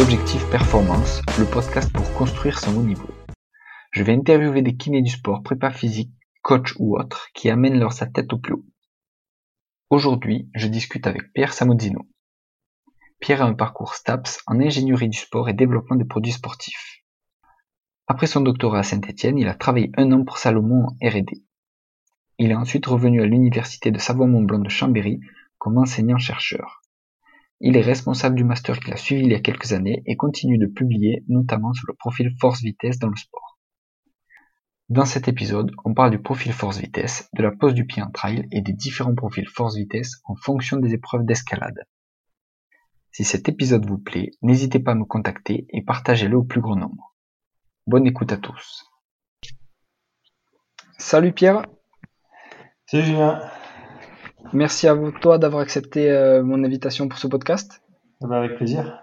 Objectif Performance, le podcast pour construire son haut niveau. Je vais interviewer des kinés du sport, prépa physique, coach ou autres qui amènent leur sa tête au plus haut. Aujourd'hui, je discute avec Pierre Samodzino. Pierre a un parcours STAPS en ingénierie du sport et développement des produits sportifs. Après son doctorat à Saint-Etienne, il a travaillé un an pour Salomon en R&D. Il est ensuite revenu à l'université de Savoie-Mont-Blanc de Chambéry comme enseignant-chercheur. Il est responsable du master qu'il a suivi il y a quelques années et continue de publier notamment sur le profil force-vitesse dans le sport. Dans cet épisode, on parle du profil force-vitesse, de la pose du pied en trail et des différents profils force-vitesse en fonction des épreuves d'escalade. Si cet épisode vous plaît, n'hésitez pas à me contacter et partagez-le au plus grand nombre. Bonne écoute à tous. Salut Pierre. Salut Julien. Merci à vous, toi d'avoir accepté euh, mon invitation pour ce podcast. Eh ben, avec plaisir.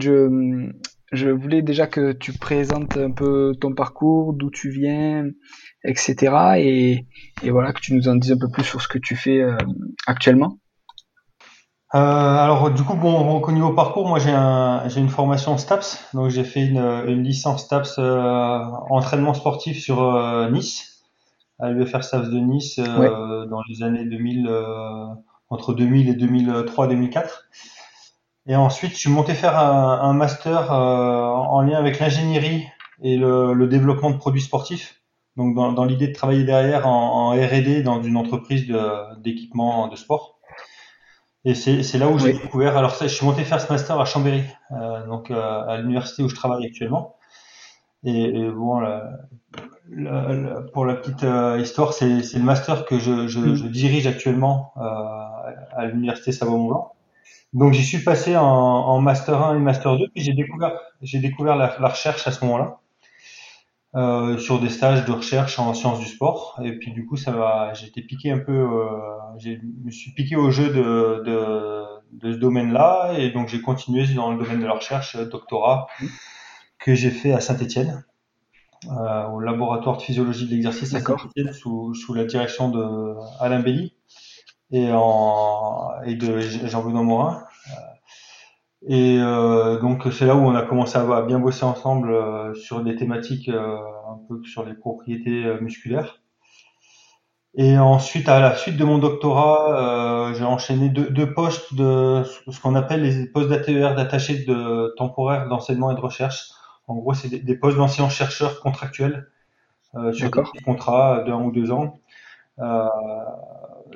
Je, je voulais déjà que tu présentes un peu ton parcours, d'où tu viens, etc. Et, et, voilà, que tu nous en dises un peu plus sur ce que tu fais euh, actuellement. Euh, alors du coup, bon, au niveau parcours, moi j'ai un, une formation STAPS, donc j'ai fait une, une, licence STAPS entraînement sportif sur Nice à l'UFR SAFS de Nice euh, dans les années 2000, euh, entre 2000 et 2003-2004. Et ensuite, je suis monté faire un, un master euh, en lien avec l'ingénierie et le, le, développement de produits sportifs. Donc, dans, dans l'idée de travailler derrière en, en R&D dans une entreprise d'équipement de, sport. Et c'est là où j'ai découvert. Alors, je suis monté faire ce master à Chambéry, euh, donc à l'université où je travaille actuellement. Et, et bon, pour la petite euh, histoire, c'est le master que je, je, mm. je dirige actuellement euh, à l'université Savoie-Mont-Blanc. Donc j'y suis passé en, en, master 1 et master 2, puis j'ai découvert, j'ai découvert la, la, recherche à ce moment-là. Euh, sur des stages de recherche en sciences du sport et puis du coup ça va été piqué un peu euh, je me suis piqué au jeu de, de, de ce domaine-là et donc j'ai continué dans le domaine de la recherche doctorat mm. que j'ai fait à Saint-Étienne euh, au laboratoire de physiologie de l'exercice à sous, sous la direction de Alain Belly et, en, et de Jean-Benoît Morin. Euh, et euh, donc c'est là où on a commencé à, bien bosser ensemble euh, sur des thématiques euh, un peu sur les propriétés musculaires. Et ensuite, à la suite de mon doctorat, j'ai enchaîné deux, deux, postes de ce qu'on appelle les postes d'ATER, d'attachés de temporaire d'enseignement et de recherche en gros, c'est des, postes d'enseignants-chercheurs contractuels euh, sur des contrats d'un ou deux ans. Euh,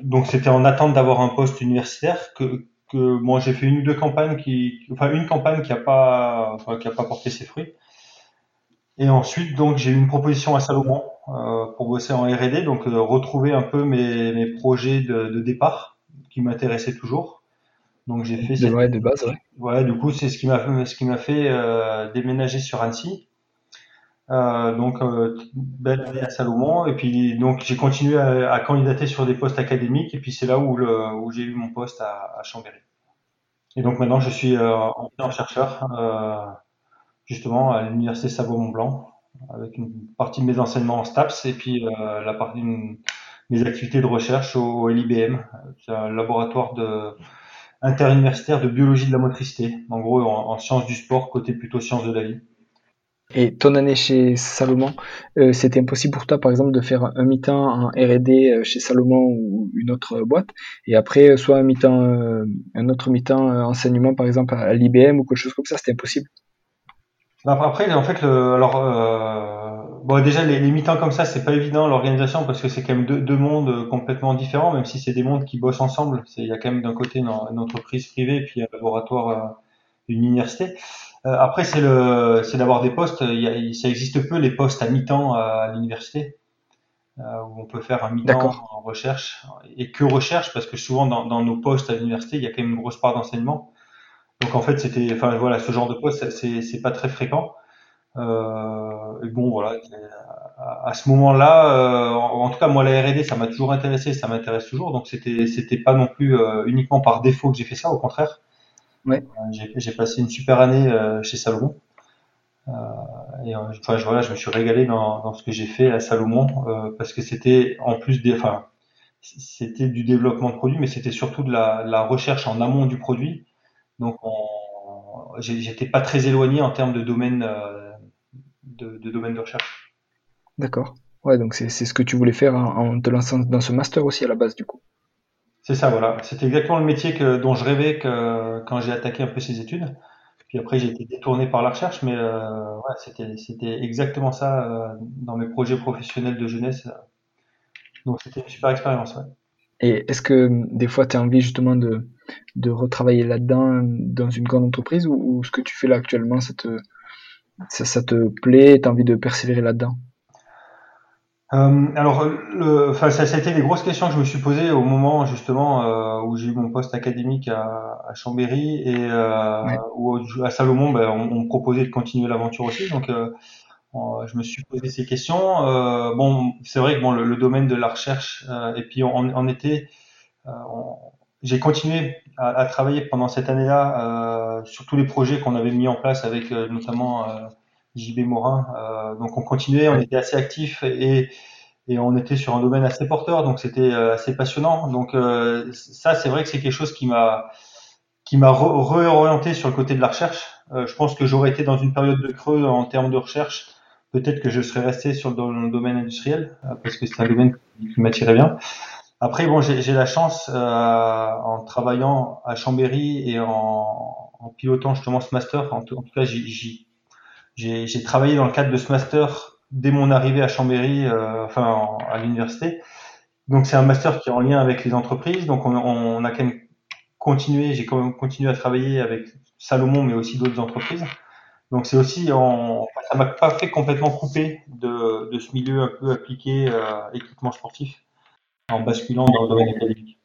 donc, c'était en attente d'avoir un poste universitaire que, que moi j'ai fait une ou deux campagnes qui, enfin une campagne qui a pas, enfin, qui a pas porté ses fruits. Et ensuite, donc, j'ai eu une proposition à Salomon euh, pour bosser en R&D, donc euh, retrouver un peu mes, mes projets de, de départ qui m'intéressaient toujours. Donc j'ai fait ouais, de base, ouais. Ouais, du coup c'est ce qui m'a ce qui m'a fait euh, déménager sur Annecy. Euh, donc euh, belle année à Salomon et puis donc j'ai continué à, à, candidater sur des postes académiques et puis c'est là où le où j'ai eu mon poste à, à, Chambéry. Et donc maintenant je suis euh, en chercheur justement à l'université Savoie-Mont-Blanc avec une partie de mes enseignements en STAPS et puis euh, la partie de mes activités de recherche au, au LIBM, c'est un laboratoire de interuniversitaire de biologie de la motricité, en gros en, sciences du sport, côté plutôt sciences de la vie. Et ton année chez Salomon, euh, c'était impossible pour toi, par exemple, de faire un mi-temps en R&D euh, chez Salomon ou une autre boîte, et après soit un mi-temps, euh, un autre mi-temps enseignement, par exemple à l'IBM ou quelque chose comme ça, c'était impossible? Bah, après, en fait, le, alors Bon, déjà, les, les mi-temps comme ça, c'est pas évident l'organisation parce que c'est quand même deux, deux, mondes complètement différents, même si c'est des mondes qui bossent ensemble. Il y a quand même d'un côté une, une, entreprise privée et puis un laboratoire, euh, une université. Euh, après, c'est le, c'est d'avoir des postes. Il y a, ça existe peu les postes à mi-temps à, l'université euh, où on peut faire un mi-temps en recherche et que recherche parce que souvent dans, dans nos postes à l'université, il y a quand même une grosse part d'enseignement. Donc en fait, c'était, enfin voilà, ce genre de poste, c'est, c'est pas très fréquent. Euh, et bon, voilà, à, ce moment-là, euh, en, tout cas, moi, la R&D, ça m'a toujours intéressé, ça m'intéresse toujours. Donc, c'était, c'était pas non plus euh, uniquement par défaut que j'ai fait ça, au contraire. Ouais. j'ai, passé une super année chez Salomon. et enfin, voilà, je me suis régalé dans, dans ce que j'ai fait à Salomon parce que c'était en plus des, enfin, c'était du développement de produits, mais c'était surtout de la, la, recherche en amont du produit. Donc, on, j'étais pas très éloigné en termes de domaine de, de domaine de recherche. D'accord. Ouais, donc c'est ce que tu voulais faire en, te lançant dans ce master aussi à la base du coup. C'est ça, voilà. C'était exactement le métier que, dont je rêvais que, quand j'ai attaqué un peu ces études. Puis après, j'ai été détourné par la recherche, mais euh, ouais, c'était, exactement ça euh, dans mes projets professionnels de jeunesse. Donc c'était une super expérience. Ouais. Et est-ce que des fois, tu as envie justement de, de retravailler là-dedans dans une grande entreprise ou, ce que tu fais là actuellement, ça te, ça, ça te plaît, tu as envie de persévérer là-dedans? Euh, alors, le, ça, ça, a été les grosses questions que je me suis posées au moment justement euh, où j'ai eu mon poste académique à, à Chambéry et euh, où à Salomon, ben, on, on, me proposait de continuer l'aventure aussi. Donc, je me suis posé ces questions. Bon, c'est vrai que bon, le, domaine de la recherche et puis on, on était, j'ai continué à, à, travailler pendant cette année-là sur tous les projets qu'on avait mis en place avec notamment JB Morin. Euh, donc on continuait, on était assez actifs et, et on était sur un domaine assez porteur, donc c'était euh, assez passionnant. Donc euh, ça, c'est vrai que c'est quelque chose qui m'a qui m'a réorienté sur le côté de la recherche. je pense que j'aurais été dans une période de creux en termes de recherche. Peut-être que je serais resté sur le domaine industriel parce que c'est un domaine qui m'attirait bien. Après, bon, j'ai la chance en travaillant à Chambéry et en, en pilotant justement ce master. En, en tout cas, j'ai travaillé dans le cadre de ce master dès mon arrivée à Chambéry, euh, enfin à l'université. Donc c'est un master qui est en lien avec les entreprises. Donc on, on a quand même continué, j'ai quand même continué à travailler avec Salomon, mais aussi d'autres entreprises. Donc c'est aussi, en, ça m'a pas fait complètement couper de, de ce milieu un peu appliqué euh, équipement sportif en basculant dans le domaine académique.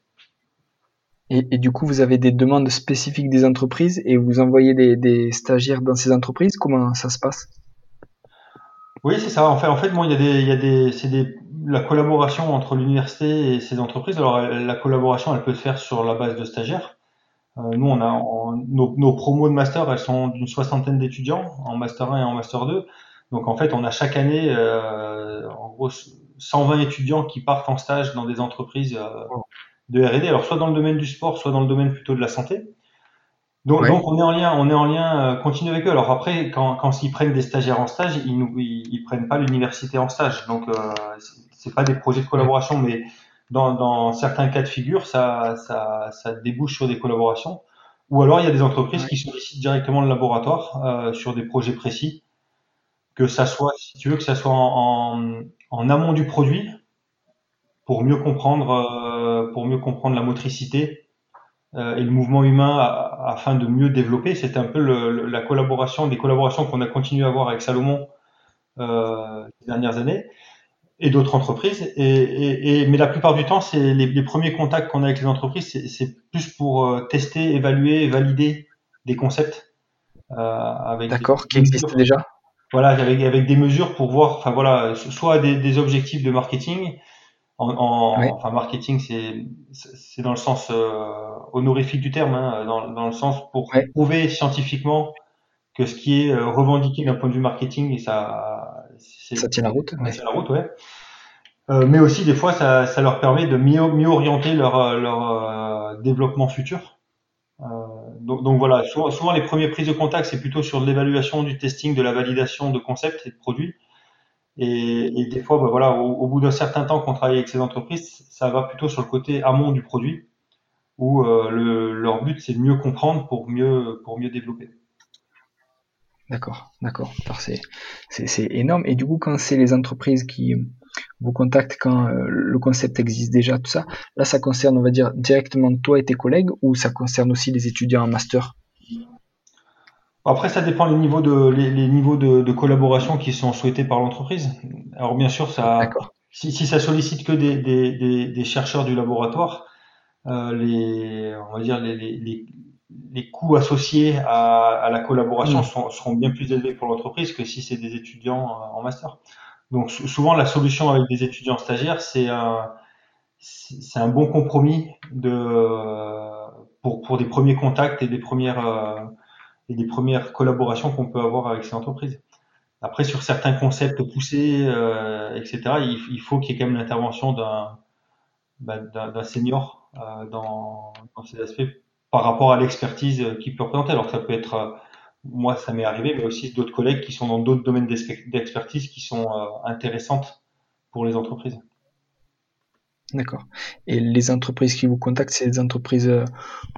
Et, du coup, vous avez des demandes spécifiques des entreprises et vous envoyez des, stagiaires dans ces entreprises? Comment ça se passe? Oui, c'est ça. En fait, en fait, bon, il y a des, il y a des, c'est des, la collaboration entre l'université et ces entreprises. Alors, la collaboration, elle peut se faire sur la base de stagiaires. Euh, nous, on a nos, nos, promos de master, elles sont d'une soixantaine d'étudiants en master 1 et en master 2. Donc, en fait, on a chaque année, euh, en gros, 120 étudiants qui partent en stage dans des entreprises. Euh, de R&D, alors soit dans le domaine du sport, soit dans le domaine plutôt de la santé. Donc, donc on est en lien, on est en lien euh, continu avec eux. Alors après, quand, quand ils prennent des stagiaires en stage, ils nous, ils, prennent pas l'université en stage. Donc euh, c'est pas des projets de collaboration, mais dans, dans certains cas de figure, ça, ça, ça débouche sur des collaborations. Ou alors il y a des entreprises qui sollicitent directement le laboratoire euh, sur des projets précis, que ça soit, si tu veux, que ça soit en, en, en amont du produit, pour mieux comprendre, euh, pour mieux comprendre la motricité euh, et le mouvement humain afin de mieux développer. C'était un peu le, la collaboration, des collaborations qu'on a continué à avoir avec Salomon euh, ces dernières années et d'autres entreprises. Et, et, et, mais la plupart du temps, c'est les, les, premiers contacts qu'on a avec les entreprises, c'est plus pour euh, tester, évaluer, valider des concepts. Euh, avec D'accord, qui existent déjà? Voilà, avec, avec des mesures pour voir, enfin voilà, soit des, des objectifs de marketing, en, en enfin marketing c'est c'est dans le sens euh, honorifique du terme hein, dans, dans le sens pour prouver scientifiquement que ce qui est euh, revendiqué d'un point de vue marketing et ça ça tient la route ça tient la route ouais. Euh, mais aussi des fois ça, ça leur permet de mieux mieux orienter leur leur euh, développement futur donc, voilà souvent, les premières prises de contact c'est plutôt sur l'évaluation du testing de la validation de concepts et de produits et, et, des fois, bah voilà, au, bout d'un certain temps qu'on travaille avec ces entreprises, ça va plutôt sur le côté amont du produit, où euh, le, leur but c'est de mieux comprendre pour mieux pour mieux développer. D'accord, d'accord. C'est énorme. Et du coup, quand c'est les entreprises qui vous contactent, quand euh, le concept existe déjà, tout ça, là, ça concerne, on va dire, directement toi et tes collègues, ou ça concerne aussi les étudiants en master? Après, ça dépend les niveaux de les, les niveaux de, de, collaboration qui sont souhaités par l'entreprise. Alors bien sûr, ça, si, si, ça sollicite que des, des, des, chercheurs du laboratoire, euh, les, on va dire les, les, les coûts associés à, à la collaboration mm. sont, seront bien plus élevés pour l'entreprise que si c'est des étudiants euh, en master. Donc souvent, la solution avec des étudiants stagiaires, c'est un, c'est un bon compromis de pour, pour des premiers contacts et des premières euh, et des premières collaborations qu'on peut avoir avec ces entreprises. Après, sur certains concepts poussés, euh, etc., il, faut qu'il y ait quand même l'intervention d'un bah, d'un senior euh, dans, dans, ces aspects par rapport à l'expertise qu'il peut représenter. Alors ça peut être moi, ça m'est arrivé, mais aussi d'autres collègues qui sont dans d'autres domaines d'expertise qui sont euh, intéressantes pour les entreprises. D'accord. Et les entreprises qui vous contactent, c'est des entreprises, euh,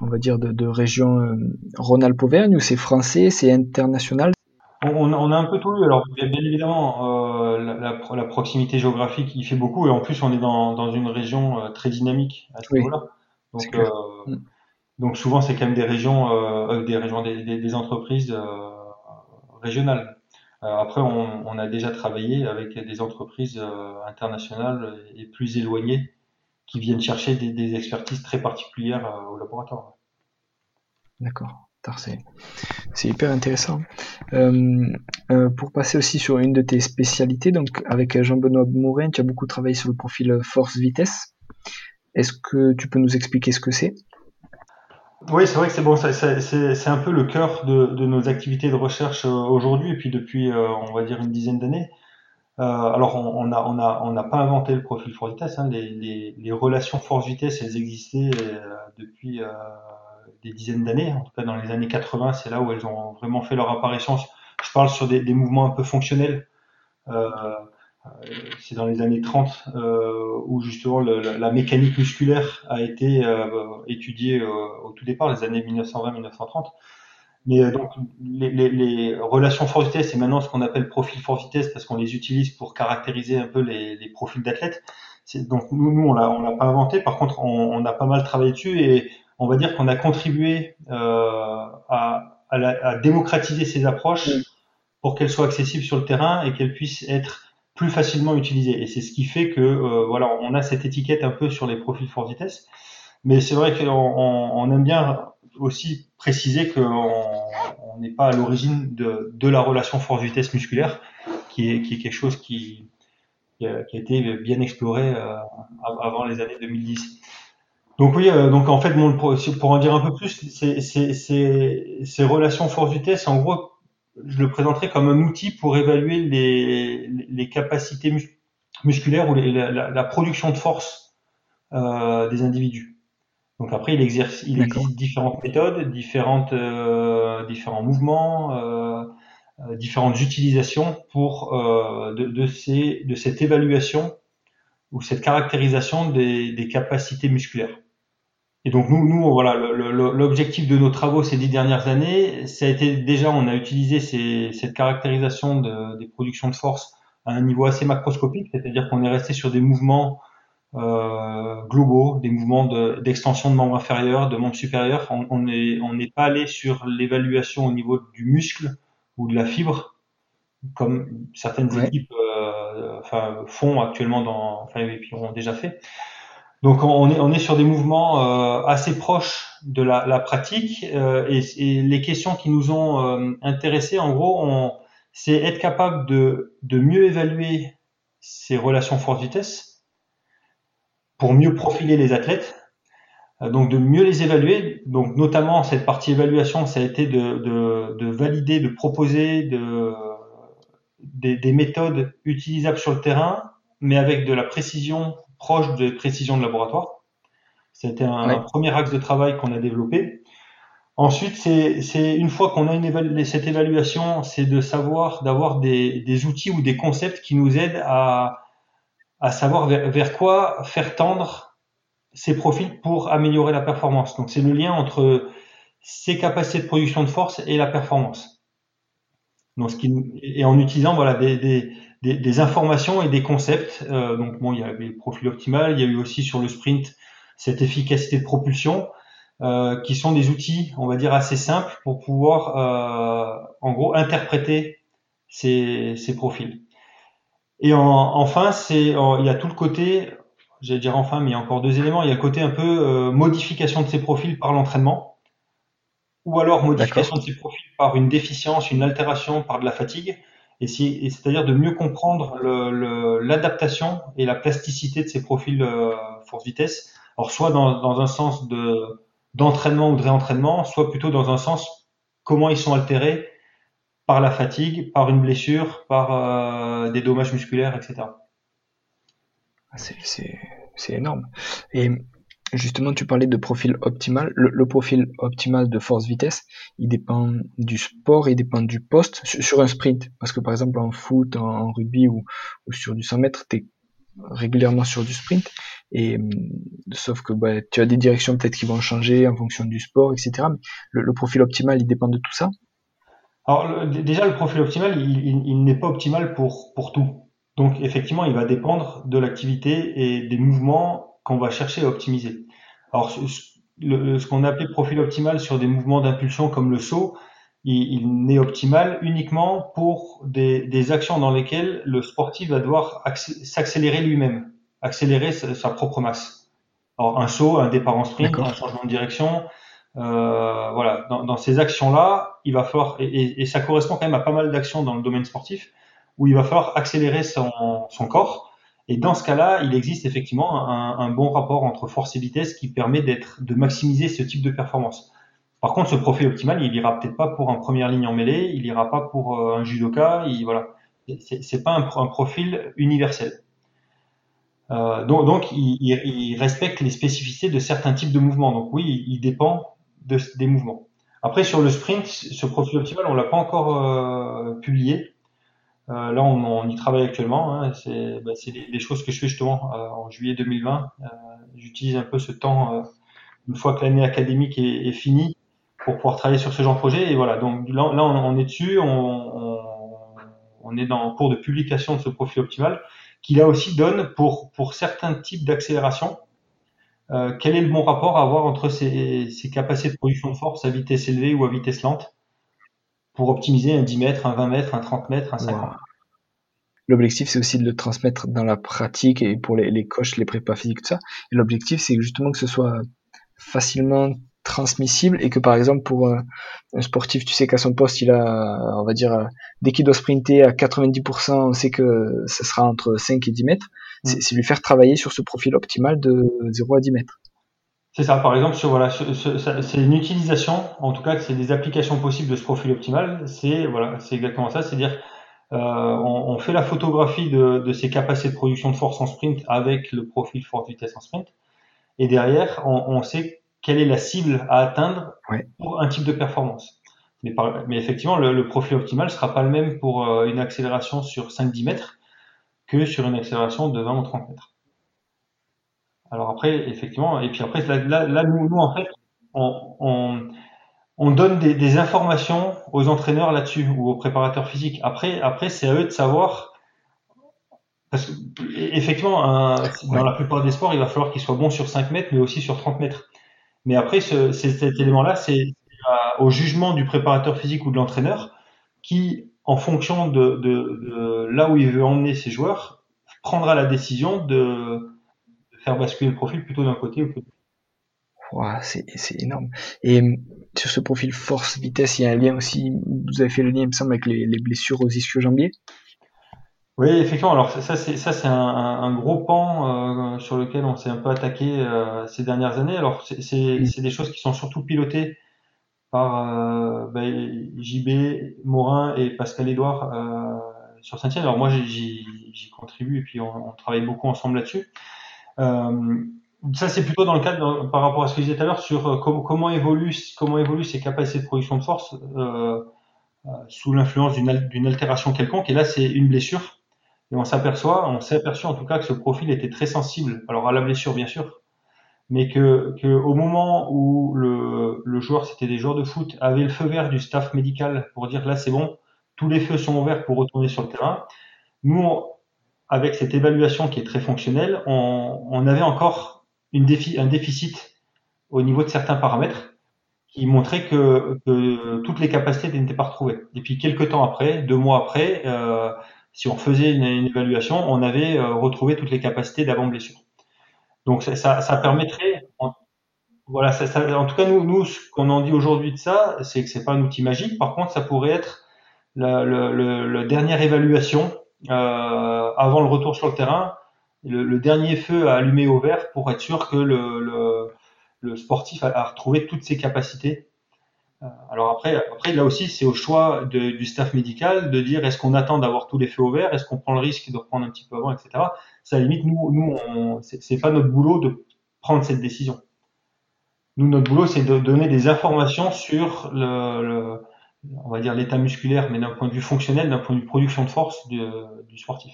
on va dire, de, région euh, Rhône-Alpes-Auvergne ou c'est français, c'est international? On, a un peu tout eu. Alors, bien évidemment, la, proximité géographique, il fait beaucoup. Et en plus, on est dans, une région très dynamique à ce niveau-là. Donc, mm. Donc souvent, c'est quand même des régions, euh, euh des régions, des, des, entreprises euh, régionales. Euh, après, on, on, a déjà travaillé avec des entreprises internationales et plus éloignées qui viennent chercher des, des expertises très particulières au laboratoire. D'accord. C'est hyper intéressant. Euh, euh, pour passer aussi sur une de tes spécialités, donc avec Jean-Benoît Mourin, tu as beaucoup travaillé sur le profil force-vitesse. Est-ce que tu peux nous expliquer ce que c'est? Oui, c'est vrai que c'est bon, c'est un peu le cœur de, de, nos activités de recherche euh, aujourd'hui et puis depuis, euh, on va dire, une dizaine d'années. Euh, alors, on n'a on a, on a pas inventé le profil force-vitesse. Hein. Les, les, les, relations force-vitesse, elles existaient depuis des dizaines d'années. En tout cas, dans les années 80, c'est là où elles ont vraiment fait leur apparition. Je parle sur des, des mouvements un peu fonctionnels. Euh, euh, c'est dans les années 30 euh, où justement le, la, mécanique musculaire a été euh, étudiée au tout départ, les années 1920-1930. Mais donc les, les, les relations force-vitesse, c'est maintenant ce qu'on appelle profil force-vitesse parce qu'on les utilise pour caractériser un peu les, les profils d'athlètes. Donc nous, nous on l'a, on l'a pas inventé. Par contre, on, on, a pas mal travaillé dessus et on va dire qu'on a contribué euh, à, à, la, à, démocratiser ces approches pour qu'elles soient accessibles sur le terrain et qu'elles puissent être plus facilement utilisé. Et c'est ce qui fait que euh, voilà, on a cette étiquette un peu sur les profils force vitesse. Mais c'est vrai qu'on on, aime bien aussi préciser qu'on n'est pas à l'origine de, de, la relation force-vitesse musculaire, qui est, qui est quelque chose qui, qui, a, été bien exploré euh, avant les années 2010. Donc oui, euh, donc en fait, pour, en dire un peu plus, ces relations force-vitesse, en gros, je le présenterai comme un outil pour évaluer les, les capacités musculaires ou la, la, production de force euh, des individus. Donc après, il, exerce, il existe différentes méthodes, différentes, euh, différents mouvements, euh, euh différentes utilisations pour euh, de, de, ces, de cette évaluation ou cette caractérisation des, des capacités musculaires. Et donc nous, nous voilà, l'objectif de nos travaux ces dix dernières années, ça a été déjà, on a utilisé ces, cette caractérisation de, des productions de force à un niveau assez macroscopique, c'est-à-dire qu'on est resté sur des mouvements euh, globaux, des mouvements d'extension de, membres inférieurs, de membres supérieurs. On n'est on pas allé sur l'évaluation au niveau du muscle ou de la fibre, comme certaines équipes euh, enfin, font actuellement dans, enfin, et puis ont déjà fait. Donc on est, on est sur des mouvements euh, assez proches de la, pratique euh, et, les questions qui nous ont euh, intéressés, en gros, c'est être capable de, de mieux évaluer ces relations force-vitesse pour mieux profiler les athlètes, donc de mieux les évaluer. Donc notamment cette partie évaluation, ça a été de, de, de valider, de proposer de, des méthodes utilisables sur le terrain, mais avec de la précision proche des précisions de laboratoire. C'était un, premier axe de travail qu'on a développé. Ensuite, c'est une fois qu'on a une cette évaluation, c'est de savoir, d'avoir des, des, outils ou des concepts qui nous aident à, à savoir vers, vers, quoi faire tendre ces profils pour améliorer la performance. Donc, c'est le lien entre ces capacités de production de force et la performance. Donc, ce qui, et en utilisant voilà des, des, des, informations et des concepts. Euh, donc bon, il y a le profil optimal, il y a eu aussi sur le sprint cette efficacité de propulsion, euh, qui sont des outils, on va dire, assez simples pour pouvoir, euh, en gros, interpréter ces, ces profils. Et en, enfin, c'est, il y a tout le côté, j'allais dire enfin, mais il y a encore deux éléments. Il y a le côté un peu modification de ces profils par l'entraînement, ou alors modification de ces profils par une déficience, une altération, par de la fatigue et, c'est-à-dire de mieux comprendre l'adaptation et la plasticité de ces profils euh, force-vitesse. Alors soit dans, un sens de d'entraînement ou de réentraînement, soit plutôt dans un sens comment ils sont altérés par la fatigue, par une blessure, par euh, des dommages musculaires, etc. Ah, c'est énorme. Justement, tu parlais de profil optimal. Le, profil optimal de force-vitesse, il dépend du sport, il dépend du poste sur, un sprint. Parce que par exemple en foot, en, rugby ou, sur du 100 mètres, tu es régulièrement sur du sprint. Et sauf que bah, tu as des directions peut-être qui vont changer en fonction du sport, etc. Mais le, profil optimal, il dépend de tout ça. Alors déjà, le profil optimal, il, n'est pas optimal pour tout. Donc effectivement, il va dépendre de l'activité et des mouvements qu'on va chercher à optimiser. Alors, ce, qu'on appelait profil optimal sur des mouvements d'impulsion comme le saut, il, n'est optimal uniquement pour des, actions dans lesquelles le sportif va devoir s'accélérer lui-même, accélérer sa, propre masse. Alors, un saut, un départ en sprint, un changement de direction, euh, voilà, dans, ces actions-là, il va falloir, et, ça correspond quand même à pas mal d'actions dans le domaine sportif, où il va falloir accélérer son corps et dans ce cas-là, il existe effectivement un, bon rapport entre force et vitesse qui permet d'être, de maximiser ce type de performance. Par contre, ce profil optimal, il ira peut-être pas pour un première ligne en mêlée, il ira pas pour euh, un judoka, il, voilà. C'est pas un, profil universel. Euh, donc, donc il, il, respecte les spécificités de certains types de mouvements. Donc oui, il, dépend de, des mouvements. Après, sur le sprint, ce profil optimal, on l'a pas encore euh, publié. Euh, là, on, y travaille actuellement. Hein, c'est bah, des, des, choses que je fais justement euh, en juillet 2020. Euh, j'utilise un peu ce temps une fois que l'année académique est, finie pour pouvoir travailler sur ce genre de projet. Et voilà, donc là, on, est dessus. On, est dans en cours de publication de ce profil optimal qui là aussi donne pour, pour certains types d'accélération euh, quel est le bon rapport à avoir entre ces, ces capacités de production de force à vitesse élevée ou à vitesse lente? Pour optimiser un 10 mètres, un 20 mètres, un 30 mètres, un 50 L'objectif, c'est aussi de le transmettre dans la pratique et pour les, les coachs, les prépas physiques, tout ça. Et l'objectif, c'est justement que ce soit facilement transmissible et que par exemple pour un sportif tu sais qu'à son poste il a on va dire dès qu'il doit sprinter à 90% on sait que ça sera entre 5 et 10 mètres mm. c'est lui faire travailler sur ce profil optimal de 0 à 10 mètres c'est ça, par exemple, voilà, c'est une utilisation, en tout cas, c'est des applications possibles de ce profil optimal. C'est voilà, c'est exactement ça, c'est-à-dire euh, on, on, fait la photographie de, de ces capacités de production de force en sprint avec le profil forte vitesse en sprint, et derrière, on, on sait quelle est la cible à atteindre pour un type de performance. Mais, par, mais effectivement, le, le, profil optimal sera pas le même pour euh, une accélération sur 5-10 mètres que sur une accélération de 20 ou 30 mètres. Alors après, effectivement, et puis après, là, là, nous, nous, en fait, on, on, on donne des, des, informations aux entraîneurs là-dessus ou aux préparateurs physiques. Après, après, c'est à eux de savoir. Parce que, effectivement, un, dans la plupart des sports, il va falloir qu'ils soient bons sur 5 mètres, mais aussi sur 30 mètres. Mais après, ce, cet élément-là, c'est au jugement du préparateur physique ou de l'entraîneur qui, en fonction de, de, de, là où il veut emmener ses joueurs, prendra la décision de, faire basculer le profil plutôt d'un côté ou plutôt Wow, c'est énorme. Et euh, sur ce profil force-vitesse, il y a un lien aussi, vous avez fait le lien, il me semble, avec les, les blessures aux ischio-jambiers Oui, effectivement. Alors ça, c'est ça, c'est un, un, gros pan euh, sur lequel on s'est un peu attaqué euh, ces dernières années. Alors c'est mm. des choses qui sont surtout pilotées par euh, ben, JB, Morin et Pascal Edouard sur Saint-Etienne. Alors moi, j'y contribue et puis on, on travaille beaucoup ensemble là-dessus. Euh, ça, c'est plutôt dans le cadre, par rapport à ce que je disais tout à l'heure, sur euh, comment, évoluent, comment évoluent ces capacités de production de force euh sous l'influence d'une altération quelconque. Et là, c'est une blessure. Et on s'aperçoit, on s'est aperçu en tout cas que ce profil était très sensible. Alors à la blessure, bien sûr, mais que, que au moment où le, le joueur, c'était des joueurs de foot, avait le feu vert du staff médical pour dire là, c'est bon, tous les feux sont ouverts pour retourner sur le terrain. Nous, avec cette évaluation qui est très fonctionnelle, on, on avait encore une défi, un déficit au niveau de certains paramètres qui montraient que, que toutes les capacités n'étaient pas retrouvées. Et puis quelques temps après, deux mois après, euh, si on faisait une, une, évaluation, on avait euh, retrouvé toutes les capacités d'avant blessure. Donc ça, ça, permettrait, en, voilà, ça, en tout cas nous, nous ce qu'on en dit aujourd'hui de ça, c'est que c'est pas un outil magique. Par contre, ça pourrait être la, dernière évaluation avant le retour sur le terrain, le, le, dernier feu à allumer au vert pour être sûr que le, le, le sportif a, a, retrouvé toutes ses capacités. Euh, alors après, après là aussi, c'est au choix de, du staff médical de dire est-ce qu'on attend d'avoir tous les feux au vert, est-ce qu'on prend le risque de reprendre un petit peu avant, etc. Ça limite, nous, nous, c'est pas notre boulot de prendre cette décision. Nous, notre boulot, c'est de donner des informations sur le, on va dire l'état musculaire, mais d'un point de vue fonctionnel, d'un point de vue production de force du, sportif.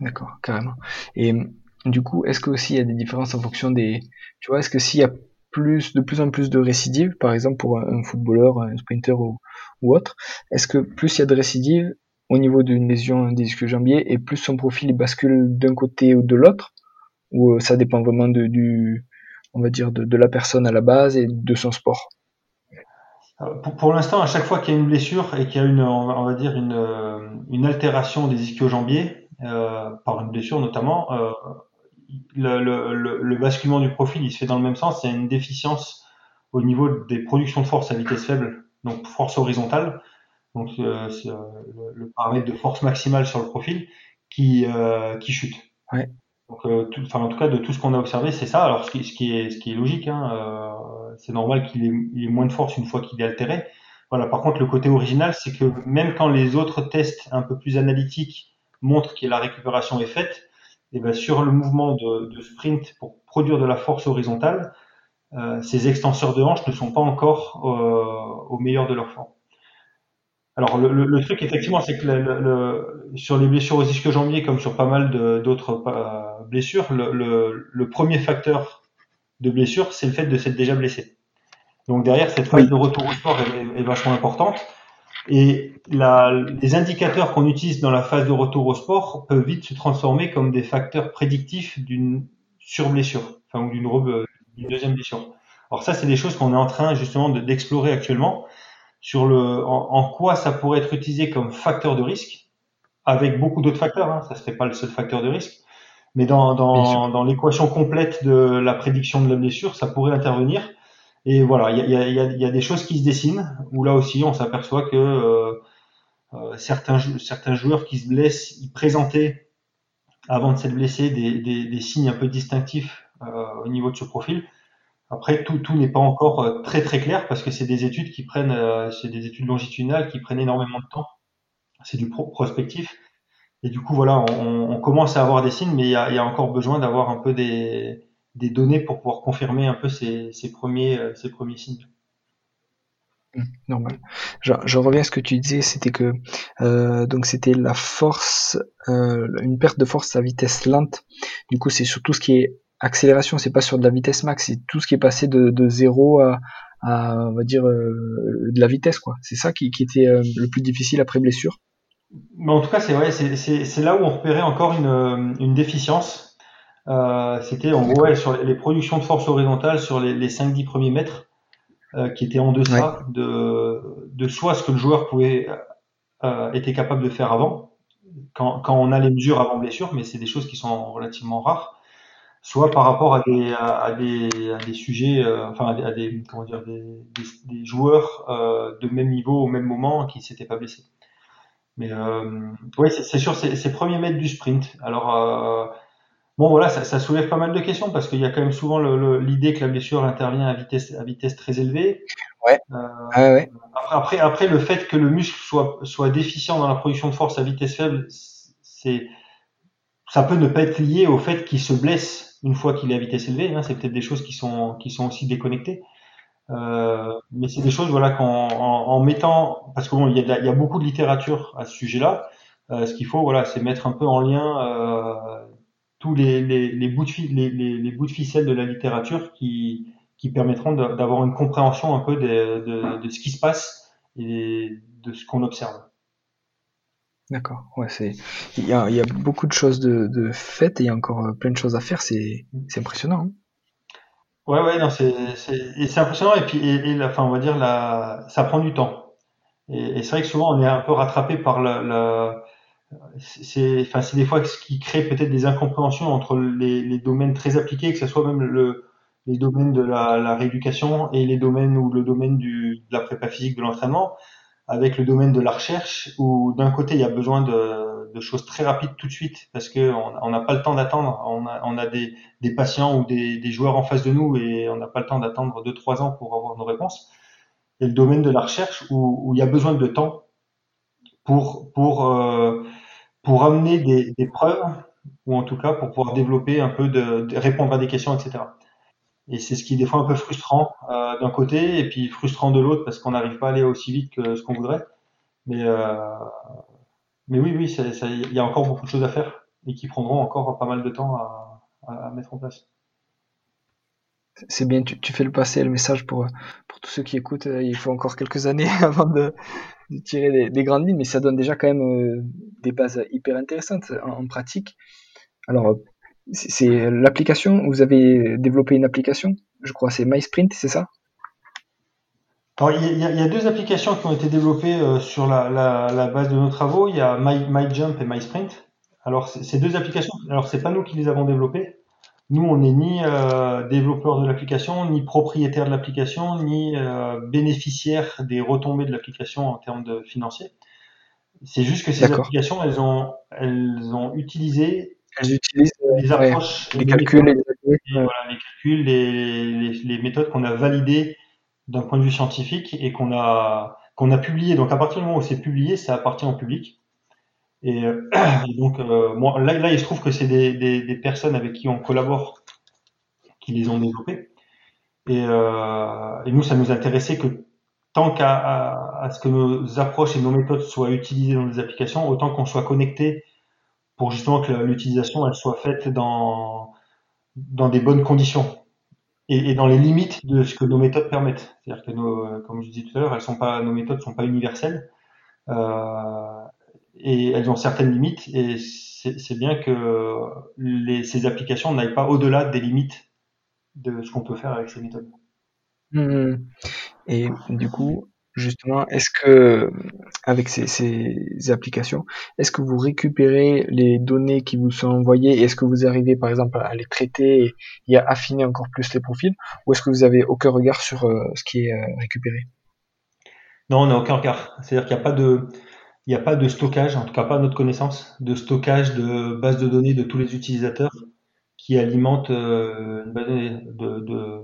D'accord, carrément. Et du coup, est-ce que aussi il y a des différences en fonction des, tu vois, est-ce que s'il y a plus, de plus en plus de récidives, par exemple pour un, footballeur, un sprinter ou, autre, est-ce que plus il y a de récidives au niveau d'une lésion des disques jambiers et plus son profil bascule d'un côté ou de l'autre, ou euh, ça dépend vraiment de, du, on va dire, de la personne à la base et de son sport? Pour, pour l'instant, à chaque fois qu'il y a une blessure et qu'il y a une, on va dire une, euh, une altération des ischio-jambiers, euh, par une blessure notamment, euh, le, le, le, basculement du profil, il se fait dans le même sens. Il y a une déficience au niveau des productions de force à vitesse faible, donc force horizontale, donc euh, euh le, le, paramètre de force maximale sur le profil, qui, euh, qui chute. Ouais. Donc, euh, tout, enfin, en tout cas, de tout ce qu'on a observé, c'est ça. Alors, ce qui, ce qui, est, ce qui est logique, hein, euh, c'est normal qu'il ait, moins de force une fois qu'il est altéré. Voilà. Par contre, le côté original, c'est que même quand les autres tests un peu plus analytiques montrent que la récupération est faite, et ben sur le mouvement de, sprint pour produire de la force horizontale, euh, ces extenseurs de hanches ne sont pas encore euh, au meilleur de leur forme. Alors le, truc effectivement, c'est que sur les blessures aux ischio-jambiers, comme sur pas mal d'autres euh, blessures, le, premier facteur de blessure, c'est le fait de s'être déjà blessé. Donc derrière, cette phase de retour au sport est, est vachement importante. Et la, les indicateurs qu'on utilise dans la phase de retour au sport peuvent vite se transformer comme des facteurs prédictifs d'une surblessure, enfin ou d'une deuxième blessure. Alors ça, c'est des choses qu'on est en train justement d'explorer actuellement sur le en, en, quoi ça pourrait être utilisé comme facteur de risque, avec beaucoup d'autres facteurs. Hein, ça serait pas le seul facteur de risque, mais dans, dans, dans l'équation complète de la prédiction de la blessure, ça pourrait intervenir. Et voilà, il y a, y, a, y a, des choses qui se dessinent, où là aussi on s'aperçoit que euh, euh, certains, certains joueurs qui se blessent, ils présentaient, avant de s'être blessés, des, des, des, signes un peu distinctifs euh, au niveau de ce profil. Après, tout, tout n'est pas encore euh, très très clair parce que c'est des études qui prennent, euh, c'est des études longitudinales qui prennent énormément de temps. C'est du pro prospectif. Et du coup, voilà, on, on, commence à avoir des signes, mais il y a, y a encore besoin d'avoir un peu des, des données pour pouvoir confirmer un peu ces, ces premiers, euh, ces premiers signes. Mmh, normal. Je, je, reviens à ce que tu disais, c'était que euh, donc c'était la force, euh, une perte de force à vitesse lente. Du coup, c'est sur tout ce qui est accélération, c'est pas sur de la vitesse max, c'est tout ce qui est passé de, de zéro à, à, on va dire euh, de la vitesse quoi. C'est ça qui, qui était euh, le plus difficile après blessure. Mais en tout cas, c'est vrai, c'est là où on repérait encore une, une déficience euh, c'était en gros ouais, sur les productions de force horizontale sur les, les 5-10 premiers mètres euh, qui étaient en deçà ouais. de, de soit ce que le joueur pouvait euh, était capable de faire avant, quand, quand on a les mesures avant blessure, mais c'est des choses qui sont relativement rares, soit par rapport à des, à, à des, à des sujets, euh, enfin à des, comment dire, des, des, des joueurs euh, de même niveau au même moment qui s'étaient pas blessés. Mais euh, oui, c'est sûr, ces, ces premiers mètres du sprint. Alors Bon, voilà, ça, ça, soulève pas mal de questions parce qu'il y a quand même souvent l'idée que la blessure intervient à vitesse, à vitesse très élevée. Ouais. Euh, ah ouais. Après, après, le fait que le muscle soit, soit déficient dans la production de force à vitesse faible, c'est, ça peut ne pas être lié au fait qu'il se blesse une fois qu'il est à vitesse élevée. Hein. C'est peut-être des choses qui sont, qui sont aussi déconnectées. Euh, mais c'est des choses, voilà, qu'en en, en, mettant, parce que il y y a beaucoup de littérature à ce sujet-là. Euh, ce qu'il faut, voilà, c'est mettre un peu en lien euh, tous les, les, les, bouts de, les, les, bouts de ficelle de la littérature qui, qui permettront d'avoir une compréhension un peu de, de, de, ce qui se passe et de ce qu'on observe. D'accord. Ouais, c'est il y a, y a beaucoup de choses de, de faites et il y a encore plein de choses à faire. C'est impressionnant. Hein ouais, ouais, non, c'est c'est impressionnant et puis et, la, enfin, on va dire la, ça prend du temps. Et, et c'est vrai que souvent on est un peu rattrapé par la, la c'est enfin c'est des fois ce qui crée peut-être des incompréhensions entre les, les, domaines très appliqués que ce soit même le, les domaines de la, la, rééducation et les domaines ou le domaine du, de la prépa physique de l'entraînement avec le domaine de la recherche où d'un côté il y a besoin de, choses très rapides tout de suite parce que on n'a pas le temps d'attendre on a, des, patients ou des, joueurs en face de nous et on n'a pas le temps d'attendre deux trois ans pour avoir nos réponses et le domaine de la recherche où, où il y a besoin de temps pour pour euh, pour amener des, preuves, ou en tout cas pour pouvoir développer un peu de, répondre à des questions, etc. Et c'est ce qui est des fois un peu frustrant euh, d'un côté et puis frustrant de l'autre parce qu'on n'arrive pas à aller aussi vite que ce qu'on voudrait. Mais, euh, mais oui, oui, il y a encore beaucoup de choses à faire et qui prendront encore pas mal de temps à, mettre en place. C'est bien, tu, fais le passer le message pour, pour tous ceux qui écoutent. Il faut encore quelques années avant de, tirer des, des, grandes lignes, mais ça donne déjà quand même euh, des bases hyper intéressantes en, en pratique. Alors, c'est l'application, vous avez développé une application, je crois, c'est MySprint, c'est ça? Il y, a, deux applications qui ont été développées euh, sur la, base de nos travaux. Il y a MyJump et MySprint. Alors, ces deux applications, alors c'est pas nous qui les avons développées. Nous, on n'est ni euh, développeur de l'application, ni propriétaire de l'application, ni euh, bénéficiaire des retombées de l'application en termes de financiers. C'est juste que ces applications, elles ont, elles ont utilisé elles utilisent les approches, les, calculs, les, calculs, les, les méthodes qu'on a validées d'un point de vue scientifique et qu'on a qu'on a publié. Donc à partir du moment où c'est publié, ça appartient au public. Et, euh, donc euh, là, il se trouve que c'est des, des, personnes avec qui on collabore qui les ont développés. Et, euh, et nous, ça nous intéressait que tant qu'à à, ce que nos approches et nos méthodes soient utilisées dans des applications, autant qu'on soit connecté pour justement que l'utilisation elle soit faite dans dans des bonnes conditions et, et, dans les limites de ce que nos méthodes permettent. C'est-à-dire que nos, comme je disais tout à l'heure, elles sont pas nos méthodes sont pas universelles euh, et elles ont certaines limites et c'est bien que les, ces applications n'aillent pas au-delà des limites de ce qu'on peut faire avec ces méthodes. Mmh. Et du coup, justement, est-ce que, avec ces, applications, est-ce que vous récupérez les données qui vous sont envoyées est-ce que vous arrivez, par exemple, à les traiter et, à affiner encore plus les profils ou est-ce que vous avez aucun regard sur euh, ce qui est euh, récupéré? Non, on n'a aucun regard. C'est-à-dire qu'il n'y a pas de, il n'y a pas de stockage, en tout cas pas à notre connaissance, de stockage de base de données de tous les utilisateurs qui alimentent euh, une base de, de,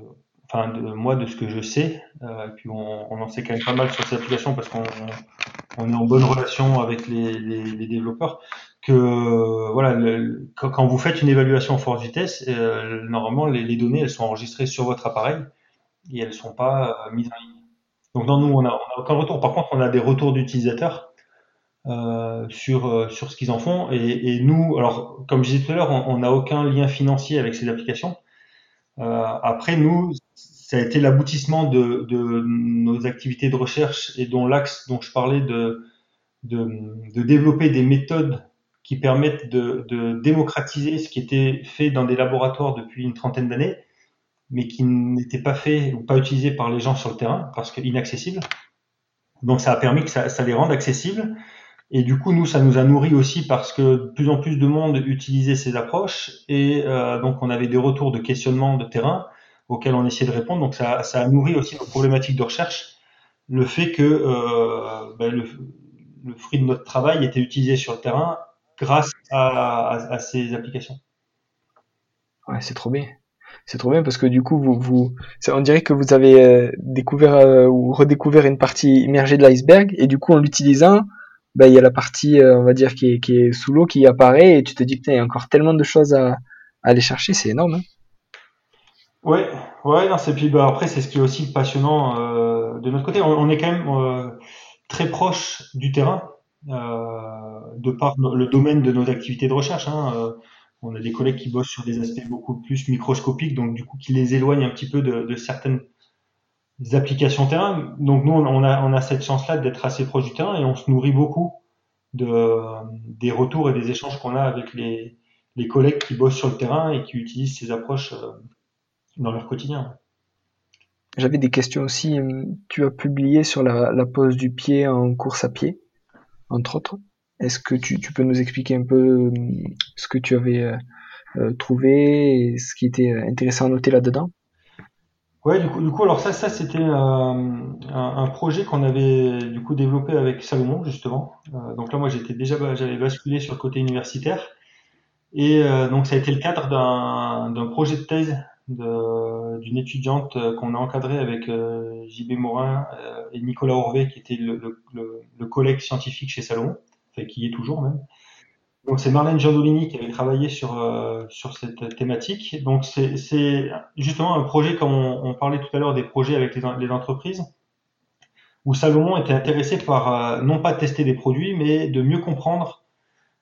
de moi de ce que je sais, euh, et puis on, en sait quand même pas mal sur ces applications parce qu'on on est en bonne relation avec les, les, développeurs. Que voilà, quand, vous faites une évaluation force vitesse, euh, normalement les, données elles sont enregistrées sur votre appareil et elles sont pas euh, mises en ligne. Donc non, nous on a aucun retour. Par contre, on a des retours d'utilisateurs euh, sur sur ce qu'ils en font et, et, nous, alors comme je disais tout à l'heure, on n'a aucun lien financier avec ces applications. Euh, après, nous, ça a été l'aboutissement de, de, nos activités de recherche et dont l'axe dont je parlais de, de, de, développer des méthodes qui permettent de, démocratiser ce qui était fait dans des laboratoires depuis une trentaine d'années, mais qui n'était pas fait ou pas utilisé par les gens sur le terrain parce que inaccessible. Donc ça a permis que ça, ça les rende accessibles. Et du coup, nous, ça nous a nourri aussi parce que de plus en plus de monde utilisait ces approches et euh, donc on avait des retours de questionnement de terrain auxquels on essayait de répondre. Donc ça, ça a nourri aussi nos problématiques de recherche, le fait que euh, ben, le, fruit de notre travail était utilisé sur le terrain grâce à, ces applications. Ouais, c'est trop bien. C'est trop bien parce que du coup, vous, on dirait que vous avez euh, découvert ou redécouvert une partie immergée de l'iceberg et du coup, en l'utilisant, il y a la partie, euh, on va dire, qui est, sous l'eau qui apparaît et tu te dis, putain, il y encore tellement de choses à, aller chercher, c'est énorme. Hein. Ouais, ouais, non, c'est puis bah, après c'est ce qui est aussi passionnant euh, de notre côté. On, est quand même euh, très proche du terrain de par le domaine de nos activités de recherche. Hein. On a des collègues qui bossent sur des aspects beaucoup plus microscopiques, donc du coup qui les éloignent un petit peu de, de certaines applications terrain. Donc nous on a, on a cette chance-là d'être assez proche du terrain et on se nourrit beaucoup de des retours et des échanges qu'on a avec les, les collègues qui bossent sur le terrain et qui utilisent ces approches euh, dans leur quotidien. J'avais des questions aussi. Tu as publié sur la, la, pose du pied en course à pied, entre autres. Est-ce que tu, tu, peux nous expliquer un peu ce que tu avais euh, euh trouvé et ce qui était intéressant à noter là-dedans? Ouais, du coup, alors ça, ça c'était euh, un, projet qu'on avait du coup développé avec Salomon justement. Euh, donc là, moi, j'étais déjà, j'avais basculé sur le côté universitaire, et euh, donc ça a été le cadre d'un projet de thèse d'une étudiante qu'on a encadrée avec JB Morin et Nicolas Orvé, qui était le, collègue scientifique chez Salomon, enfin qui est toujours même. Donc c'est Marlène Giandolini qui avait travaillé sur euh, sur cette thématique. Donc c'est justement un projet comme on, parlait tout à l'heure des projets avec les, les, entreprises où Salomon était intéressé par euh, non pas tester des produits mais de mieux comprendre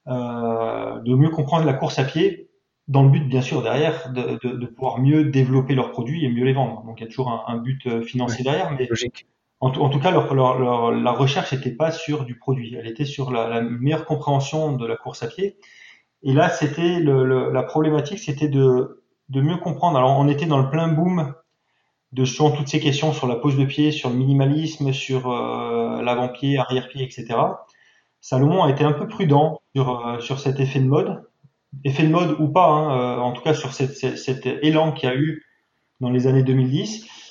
euh, de mieux comprendre la course à pied dans le but bien sûr derrière de, de, de, pouvoir mieux développer leurs produits et mieux les vendre. Donc il y a toujours un, un but financier derrière, mais logique. En, en, tout cas, leur, leur, la recherche n'était pas sur du produit, elle était sur la, la, meilleure compréhension de la course à pied. Et là, c'était le, le, la problématique, c'était de, de mieux comprendre. Alors, on était dans le plein boom de sur toutes ces questions sur la pose de pied, sur le minimalisme, sur euh, l'avant-pied, arrière-pied, etc. Salomon a été un peu prudent sur, euh, sur cet effet de mode, effet de mode ou pas, hein, euh, en tout cas sur cette, cet élan qu'il y a eu dans les années 2010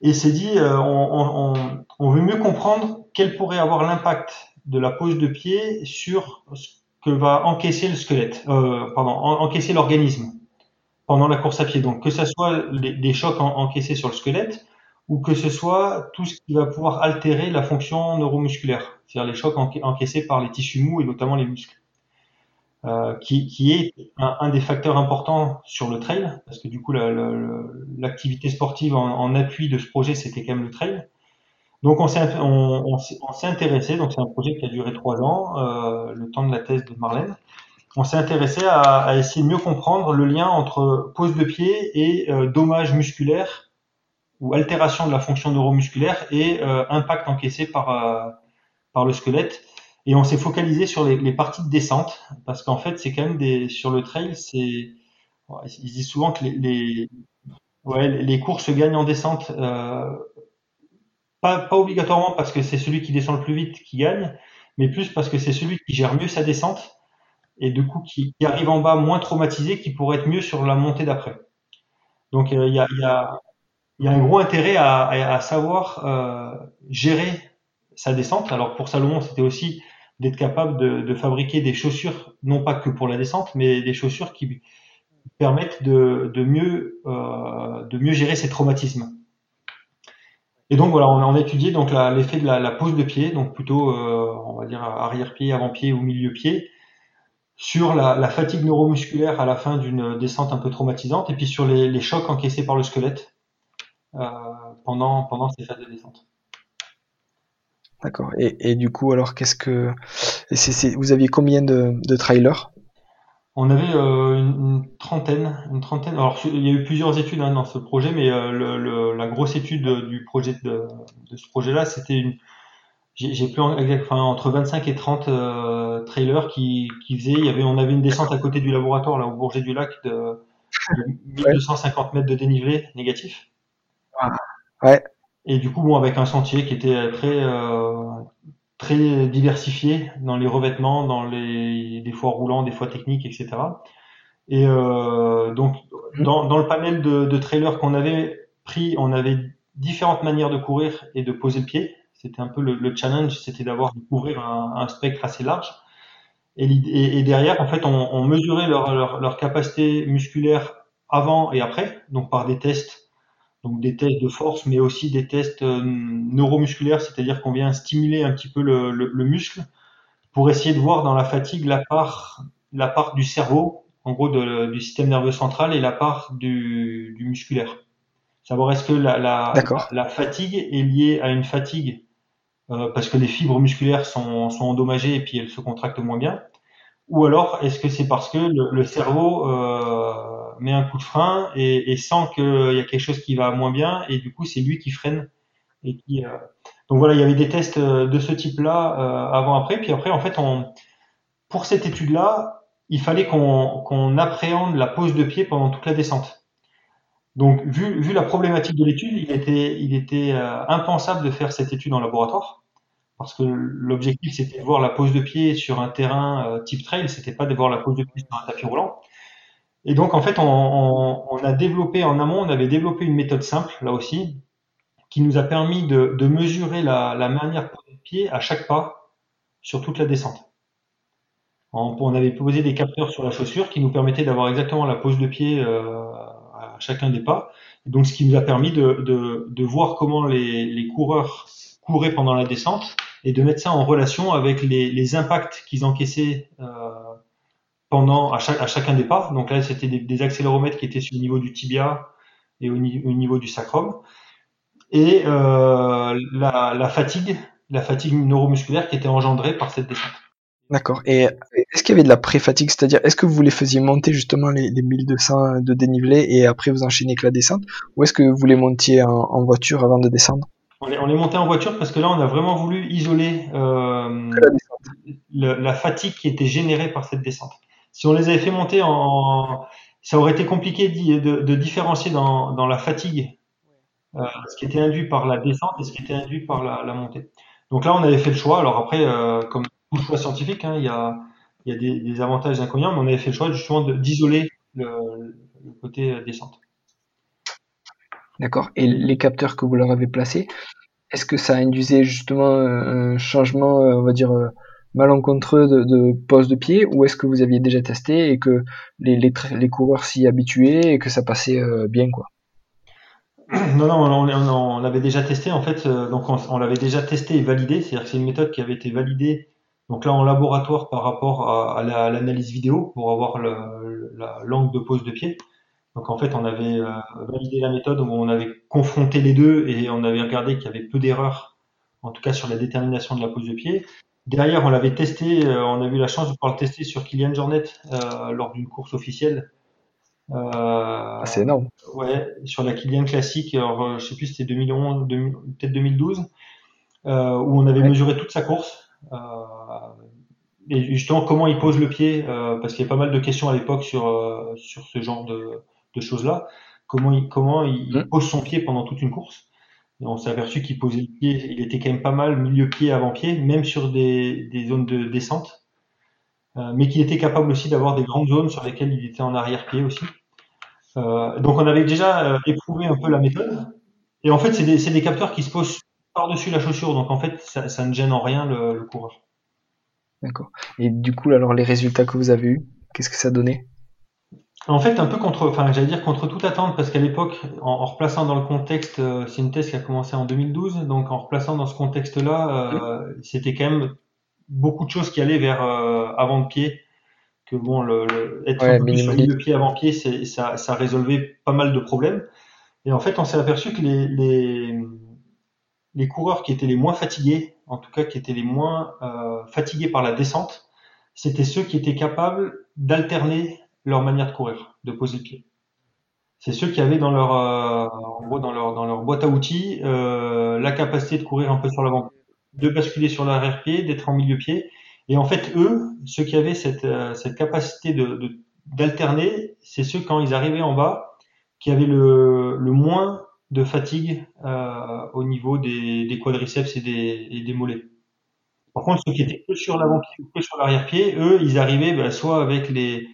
et s'est dit euh, on, veut mieux comprendre quel pourrait avoir l'impact de la pose de pied sur ce que va encaisser le squelette, euh, pardon, encaisser l'organisme pendant la course à pied. Donc que ce soit des chocs encaissés sur le squelette ou que ce soit tout ce qui va pouvoir altérer la fonction neuromusculaire, c'est-à-dire les chocs encaissés par les tissus mous et notamment les muscles. Euh, qui, qui, est un, un, des facteurs importants sur le trail, parce que du coup l'activité sportive en, en, appui de ce projet, c'était quand même le trail. Donc on s'est on, on, intéressé, donc c'est un projet qui a duré trois ans, euh, le temps de la thèse de Marlène. On s'est intéressé à, à, essayer de mieux comprendre le lien entre pose de pied et euh, dommage musculaire ou altération de la fonction neuromusculaire et euh, impact encaissé par euh, par le squelette et on s'est focalisé sur les, parties de descente parce qu'en fait, c'est quand même des sur le trail, c'est ils disent souvent que les, les, ouais, les courses se gagnent en descente, euh, pas, pas obligatoirement parce que c'est celui qui descend le plus vite qui gagne, mais plus parce que c'est celui qui gère mieux sa descente et du coup qui, qui, arrive en bas moins traumatisé, qui pourrait être mieux sur la montée d'après. Donc euh, il y, a, y, a, y, a, un gros intérêt à, à, à savoir euh, gérer sa descente. Alors pour Salomon, c'était aussi d'être capable de, de, fabriquer des chaussures, non pas que pour la descente, mais des chaussures qui permettent de, de mieux, euh, de mieux gérer ces traumatismes. Et donc voilà, on a, étudié donc l'effet de la, la, pose de pied, donc plutôt euh, on va dire arrière-pied, avant-pied ou milieu-pied, sur la, la, fatigue neuromusculaire à la fin d'une descente un peu traumatisante, et puis sur les, les chocs encaissés par le squelette euh, pendant, pendant ces phases de descente. D'accord. Et, et, du coup, alors, qu'est-ce que. C est, c est... Vous aviez combien de, de trailers? On avait euh, une, une, trentaine. Une trentaine. Alors, il y a eu plusieurs études hein, dans ce projet, mais euh, le, le, la grosse étude du projet de, de ce projet-là, c'était une. J'ai plus enfin, entre 25 et 30 euh, trailers qui, qui faisaient. Il y avait, on avait une descente à côté du laboratoire, là, au Bourget du Lac, de, de 1250 mètres de dénivelé négatif. Ouais. Et du coup, bon, avec un sentier qui était très euh, très diversifié dans les revêtements, dans les des fois roulants, des fois techniques, etc. Et euh, donc, mmh. dans, dans le panel de, de trailers qu'on avait pris, on avait différentes manières de courir et de poser le pied. C'était un peu le, le challenge, c'était d'avoir de couvrir un, un, spectre assez large. Et, et, et derrière, en fait, on, on mesurait leur, leur, leur capacité musculaire avant et après, donc par des tests donc des tests de force, mais aussi des tests euh, neuromusculaires, c'est-à-dire qu'on vient stimuler un petit peu le, le, le, muscle pour essayer de voir dans la fatigue la part, la part du cerveau, en gros de, du système nerveux central, et la part du, du musculaire. Savoir est-ce que la, la, la, fatigue est liée à une fatigue euh, parce que les fibres musculaires sont, sont endommagées et puis elles se contractent moins bien, ou alors est-ce que c'est parce que le, le cerveau euh, met un coup de frein et, et sent qu'il y a quelque chose qui va moins bien et du coup c'est lui qui freine et qui euh... donc voilà il y avait des tests euh, de ce type là euh, avant après. Puis après en fait pour cette étude là il fallait qu'on appréhende la pose de pied pendant toute la descente. Donc vu la problématique de l'étude il était il était euh, impensable de faire cette étude en laboratoire parce que l'objectif c'était de voir la pose de pied sur un terrain euh, type trail, c'était pas de voir la pose de pied sur un tapis roulant. Et donc en fait, on, on, on, a développé en amont, on avait développé une méthode simple là aussi, qui nous a permis de, de mesurer la, la, manière de pied à chaque pas sur toute la descente. On, on, avait posé des capteurs sur la chaussure qui nous permettaient d'avoir exactement la pose de pied euh, à chacun des pas. Donc ce qui nous a permis de, de, de voir comment les, les coureurs couraient pendant la descente et de mettre ça en relation avec les, les impacts qu'ils encaissaient euh, pendant à, chaque, à chacun des pas. Donc là, c'était des, des, accéléromètres qui étaient sur le niveau du tibia et au, niveau du sacrum. Et euh, la, la, fatigue, la fatigue neuromusculaire qui était engendrée par cette descente. D'accord. Et est-ce qu'il y avait de la pré-fatigue, c'est-à-dire est-ce que vous les faisiez monter justement les, les 1200 de dénivelé et après vous enchaînez avec la descente, ou est-ce que vous les montiez en, en voiture avant de descendre? On les, on les, montait en voiture parce que là on a vraiment voulu isoler euh, la, le, la fatigue qui était générée par cette descente. Si on les avait fait monter en, ça aurait été compliqué de, différencier dans, la fatigue euh, ce qui était induit par la descente et ce qui était induit par la, montée. Donc là, on avait fait le choix. Alors après, euh, comme tout choix scientifique, hein, il y a, des, avantages et inconvénients, mais on avait fait le choix justement d'isoler le, le, côté descente. D'accord. Et les capteurs que vous leur avez placés, est-ce que ça induisait justement un changement, on va dire, malencontreux de, pose de pied ou est-ce que vous aviez déjà testé et que les, coureurs s'y habituaient et que ça passait euh, bien quoi? Non, non, on, l'avait déjà testé en fait, euh, donc on, l'avait déjà testé et validé, c'est-à-dire que c'est une méthode qui avait été validée, donc là en laboratoire par rapport à, l'analyse vidéo pour avoir l'angle de pose de pied. Donc en fait, on avait euh, validé la méthode on avait confronté les deux et on avait regardé qu'il y avait peu d'erreurs, en tout cas sur la détermination de la pose de pied. Derrière, on l'avait testé, euh, on a eu la chance de pouvoir le tester sur Kylian Jornet euh, lors d'une course officielle. Euh, ah, c'est énorme. Ouais, sur la Kylian classique, alors, je sais plus si c'était 2011, peut-être 2012, où on avait ouais. mesuré toute sa course. et justement, comment il pose le pied, parce qu'il y a pas mal de questions à l'époque sur, sur ce genre de, de choses-là. Comment il, comment il mmh. pose son pied pendant toute une course. On s'est aperçu qu'il posait le pied, il était quand même pas mal milieu-pied, avant-pied, même sur des, zones de descente, euh, mais qu'il était capable aussi d'avoir des grandes zones sur lesquelles il était en arrière-pied aussi. Euh, donc on avait déjà euh, éprouvé un peu la méthode. Et en fait, c'est des, capteurs qui se posent par-dessus la chaussure, donc en fait, ça, ça ne gêne en rien le, le coureur. D'accord. Et du coup, alors les résultats que vous avez eus, qu'est-ce que ça donnait? En fait, un peu contre, enfin, j'allais dire contre toute attente, parce qu'à l'époque, en, en, replaçant dans le contexte, euh, c'est une thèse qui a commencé en 2012, donc en replaçant dans ce contexte-là, euh, c'était quand même beaucoup de choses qui allaient vers euh, avant-pied, que bon, le, le être ouais, un peu plus le pied avant-pied, ça, ça résolvait pas mal de problèmes. Et en fait, on s'est aperçu que les, les, les, coureurs qui étaient les moins fatigués, en tout cas qui étaient les moins euh, fatigués par la descente, c'était ceux qui étaient capables d'alterner leur manière de courir, de poser le pied. C'est ceux qui avaient dans leur, euh, en gros, dans leur, dans leur boîte à outils euh, la capacité de courir un peu sur l'avant, de basculer sur l'arrière-pied, d'être en milieu-pied. Et en fait, eux, ceux qui avaient cette, euh, cette capacité de, d'alterner, c'est ceux quand ils arrivaient en bas qui avaient le, le moins de fatigue euh, au niveau des, des quadriceps et des, et des mollets. Par contre, ceux qui étaient que sur l'avant-pied ou que sur l'arrière-pied, eux, ils arrivaient bah, soit avec les,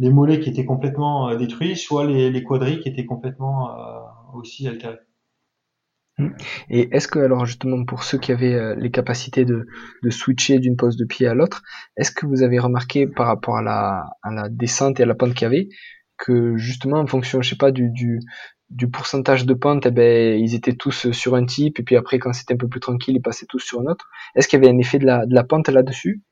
les mollets qui étaient complètement euh, détruits, soit les, les qui étaient complètement euh, aussi altérés. Mmh. Et est-ce que alors justement pour ceux qui avaient euh, les capacités de, de switcher d'une pose de pied à l'autre, est-ce que vous avez remarqué par rapport à la, à la descente et à la pente qu'il y avait que justement en fonction, je sais pas, du, du, du pourcentage de pente, eh ben, ils étaient tous sur un type et puis après quand c'était un peu plus tranquille, ils passaient tous sur un autre? Est-ce qu'il y avait un effet de la, de la pente là-dessus?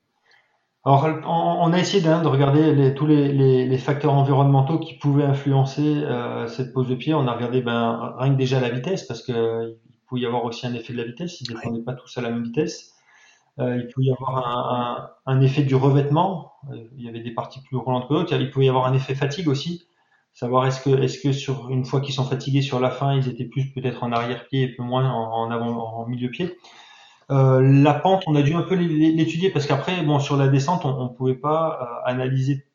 Alors, on, a essayé de regarder les, tous les, les, les, facteurs environnementaux qui pouvaient influencer euh, cette pose de pied. On a regardé ben, rien que déjà la vitesse, parce qu'il il pouvait y avoir aussi un effet de la vitesse. Ils ne dépendaient pas tous à la même vitesse. Euh, il pouvait y avoir un, un, un, effet du revêtement. Il y avait des parties plus roulantes que d'autres. Il pouvait y avoir un effet fatigue aussi. Savoir est-ce que, sur une fois qu'ils sont fatigués sur la fin, ils étaient plus peut-être en arrière-pied et peu moins en, en avant, en milieu-pied. Euh, la pente, on a dû un peu l'étudier parce qu'après, bon, sur la descente, on, ne pouvait pas euh, analyser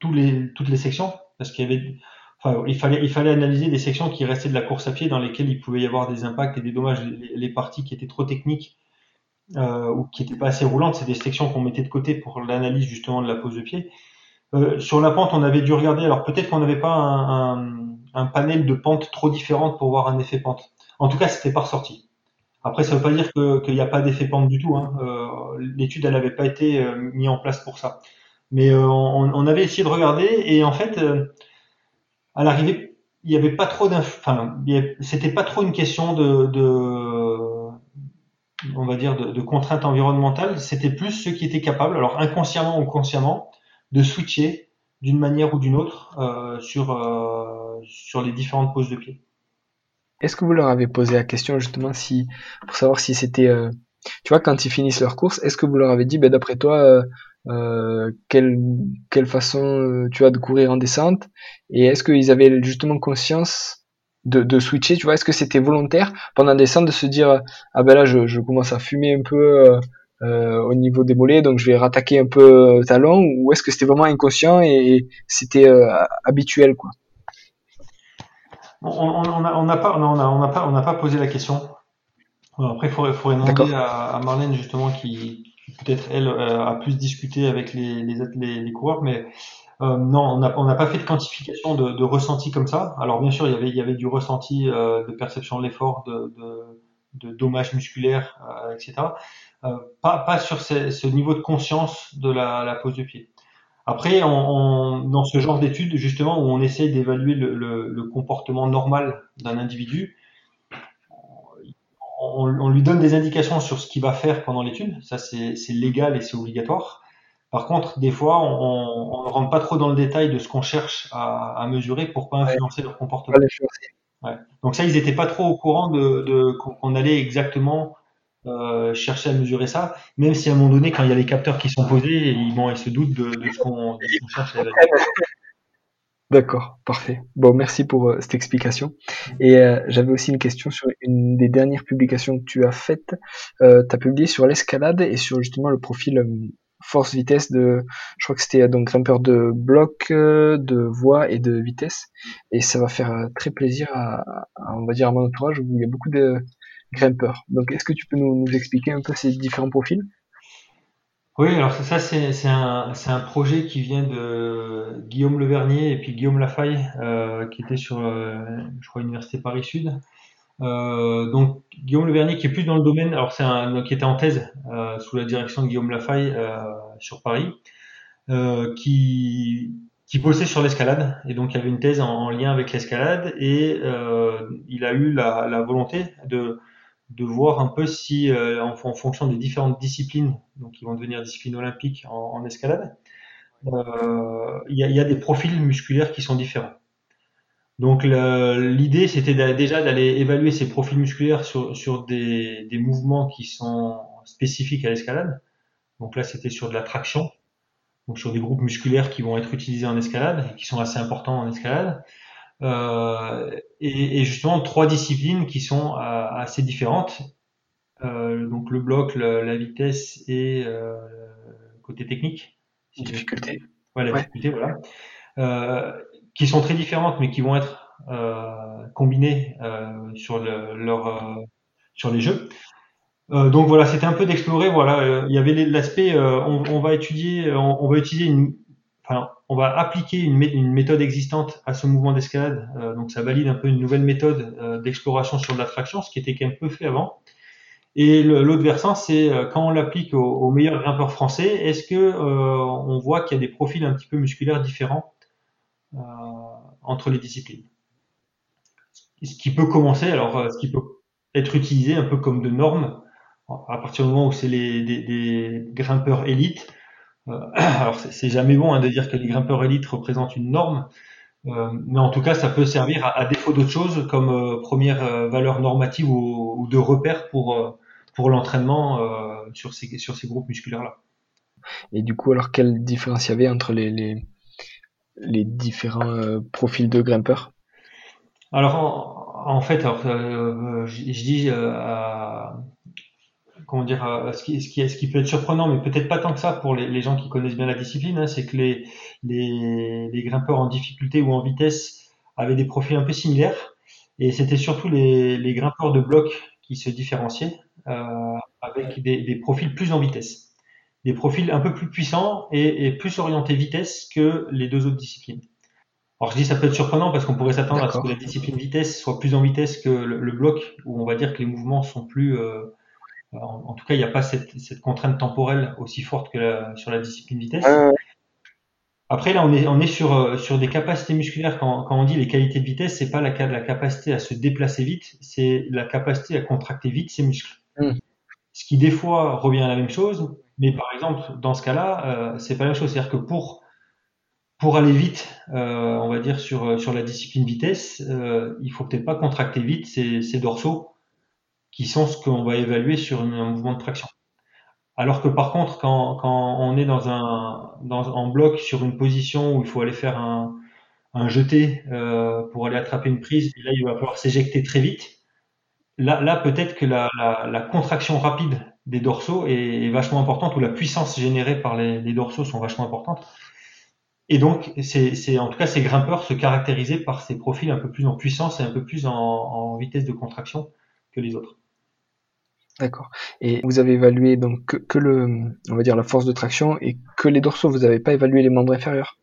tous les, toutes les sections parce qu'il y avait, enfin, il fallait, il fallait analyser des sections qui restaient de la course à pied dans lesquelles il pouvait y avoir des impacts et des dommages. Les, les parties qui étaient trop techniques euh, ou qui n'étaient pas assez roulantes, c'est des sections qu'on mettait de côté pour l'analyse justement de la pose de pied. Euh, sur la pente, on avait dû regarder. Alors peut-être qu'on n'avait pas un, un, un, panel de pentes trop différentes pour voir un effet pente. En tout cas, c'était pas ressorti. Après, ça ne veut pas dire qu'il n'y a pas d'effet pente du tout. Hein. Euh, L'étude, elle n'avait pas été euh, mise en place pour ça. Mais euh, on, on, avait essayé de regarder et en fait, à l'arrivée, il n'y avait pas trop d'inf... Enfin, c'était pas trop une question de, de on va dire, de, de contraintes environnementales. C'était plus ceux qui étaient capables, alors inconsciemment ou consciemment, de switcher d'une manière ou d'une autre euh, sur, euh, sur les différentes poses de pied. Est-ce que vous leur avez posé la question justement si pour savoir si c'était euh, tu vois quand ils finissent leur course, est-ce que vous leur avez dit ben d'après toi quelle quelle façon tu as de courir en descente? Et est-ce qu'ils avaient justement conscience de, switcher tu vois? Est-ce que c'était volontaire pendant la descente de se dire ah ben là je, commence à fumer un peu euh, au niveau des mollets, donc je vais rattaquer un peu euh, talon, ou est-ce que c'était vraiment inconscient et, c'était euh, habituel quoi? On n'a pas, on a, pas, on n'a pas posé la question. après, il faudrait, faudrait demander à, Marlène justement qui, peut-être elle a plus discuté avec les, les, les, coureurs, mais non, on n'a on pas fait de quantification de, de, ressenti comme ça. Alors bien sûr, il y avait, il y avait du ressenti de perception de l'effort, de, de, de, dommages musculaires, etc. Euh, pas, pas sur ce, ce, niveau de conscience de la, la pose de pied. Après, on, on, dans ce genre d'études, justement, où on essaie d'évaluer le, le, le, comportement normal d'un individu, on, on, lui donne des indications sur ce qu'il va faire pendant l'étude. Ça, c'est légal et c'est obligatoire. Par contre, des fois, on ne rentre pas trop dans le détail de ce qu'on cherche à, à, mesurer pour pas influencer leur comportement. Ouais. Donc ça, ils n'étaient pas trop au courant de, de qu'on allait exactement euh, chercher à mesurer ça, même si à un moment donné, quand il y a les capteurs qui sont posés, ils, se doutent de, ce qu'on cherche à D'accord, parfait. Bon, merci pour euh, cette explication. Et euh, j'avais aussi une question sur une des dernières publications que tu as faites. tu as publié sur l'escalade et sur justement le profil force-vitesse de, je crois que c'était donc grimpeur de bloc, de voie et de vitesse. Et ça va faire très plaisir à, à, on va dire, à mon entourage où il y a beaucoup de, Donc, est-ce que tu peux nous, expliquer un peu ces différents profils? Oui, alors ça, c'est un, projet qui vient de Guillaume Levernier et puis Guillaume Lafaille, euh, qui était sur, euh, je crois, l'Université Paris-Sud. Euh, donc, Guillaume Levernier qui est plus dans le domaine, alors c'est un, qui était en thèse sous la direction de Guillaume Lafaille sur Paris, qui, qui bossait sur l'escalade et donc il y avait une thèse en, lien avec l'escalade et il a eu la volonté de de voir un peu si, euh, en, fonction des différentes disciplines, donc qui vont devenir disciplines olympiques en, escalade, euh, il y, a, des profils musculaires qui sont différents. Donc l'idée, c'était déjà d'aller évaluer ces profils musculaires sur, des, mouvements qui sont spécifiques à l'escalade. Donc là, c'était sur de la traction, donc sur des groupes musculaires qui vont être utilisés en escalade et qui sont assez importants en escalade. Euh, et, et, justement trois disciplines qui sont euh, assez différentes. Euh, donc le bloc, la vitesse et côté technique. difficulté. Ouais, la difficulté, voilà. Euh, qui sont très différentes, mais qui vont être euh, combinées euh, sur le, leur sur les jeux. donc voilà, c'était un peu d'explorer. Voilà, il y avait l'aspect, on, on, va étudier, on, on, va utiliser une, enfin, on va appliquer une, méthode existante à ce mouvement d'escalade. Euh, donc ça valide un peu une nouvelle méthode euh, d'exploration sur l'attraction, ce qui était quand même peu fait avant. Et l'autre versant, c'est euh, quand on l'applique aux, meilleurs grimpeurs français, est-ce que on voit qu'il y a des profils un petit peu musculaires différents entre les disciplines? Ce qui peut commencer, alors ce qui peut être utilisé un peu comme de normes à partir du moment où c'est des, grimpeurs élites alors c'est jamais bon hein, de dire que les grimpeurs élites représentent une norme, euh, mais en tout cas ça peut servir à, défaut d'autre chose comme euh, première valeur normative ou, de repère pour pour l'entraînement sur ces sur ces groupes musculaires là. Et du coup alors quelle différence il y avait entre les les, les différents profils de grimpeurs? Alors en, fait alors, je, je, dis à comment dire, euh, ce qui, ce, qui, ce qui peut être surprenant, mais peut-être pas tant que ça pour les, les gens qui connaissent bien la discipline, hein, c'est que les, les, les, grimpeurs en difficulté ou en vitesse avaient des profils un peu similaires, et c'était surtout les, les, grimpeurs de bloc qui se différenciaient, euh, avec des, des, profils plus en vitesse, des profils un peu plus puissants et, et, plus orientés vitesse que les deux autres disciplines. Alors je dis ça peut être surprenant parce qu'on pourrait s'attendre à ce que la discipline vitesse soit plus en vitesse que le, le, bloc, où on va dire que les mouvements sont plus euh, en, tout cas, il n'y a pas cette, cette, contrainte temporelle aussi forte que sur la discipline vitesse. Après, là, on est, on est sur, euh, sur des capacités musculaires. Quand, quand on dit les qualités de vitesse, c'est pas la, la capacité à se déplacer vite, c'est la capacité à contracter vite ses muscles. Mm. Ce qui, des fois, revient à la même chose. Mais par exemple, dans ce cas-là, euh, c'est pas la même chose. C'est-à-dire que pour pour aller vite, euh, on va dire sur sur la discipline vitesse, euh, il faut peut-être pas contracter vite ces dorsaux qui sont ce qu'on va évaluer sur un mouvement de traction. Alors que par contre, quand, quand on est dans un dans, en bloc sur une position où il faut aller faire un, un jeté euh, pour aller attraper une prise, et là il va falloir s'éjecter très vite. Là, là peut-être que la, la, la, contraction rapide des dorsaux est, vachement importante, ou la puissance générée par les, les dorsaux sont vachement importantes. Et donc, c'est en tout cas ces grimpeurs se caractérisaient par ces profils un peu plus en puissance et un peu plus en, en vitesse de contraction que les autres. D'accord. Et vous avez évalué donc que, le, on va dire la force de traction et que les dorsaux. Vous n'avez pas évalué les membres inférieurs?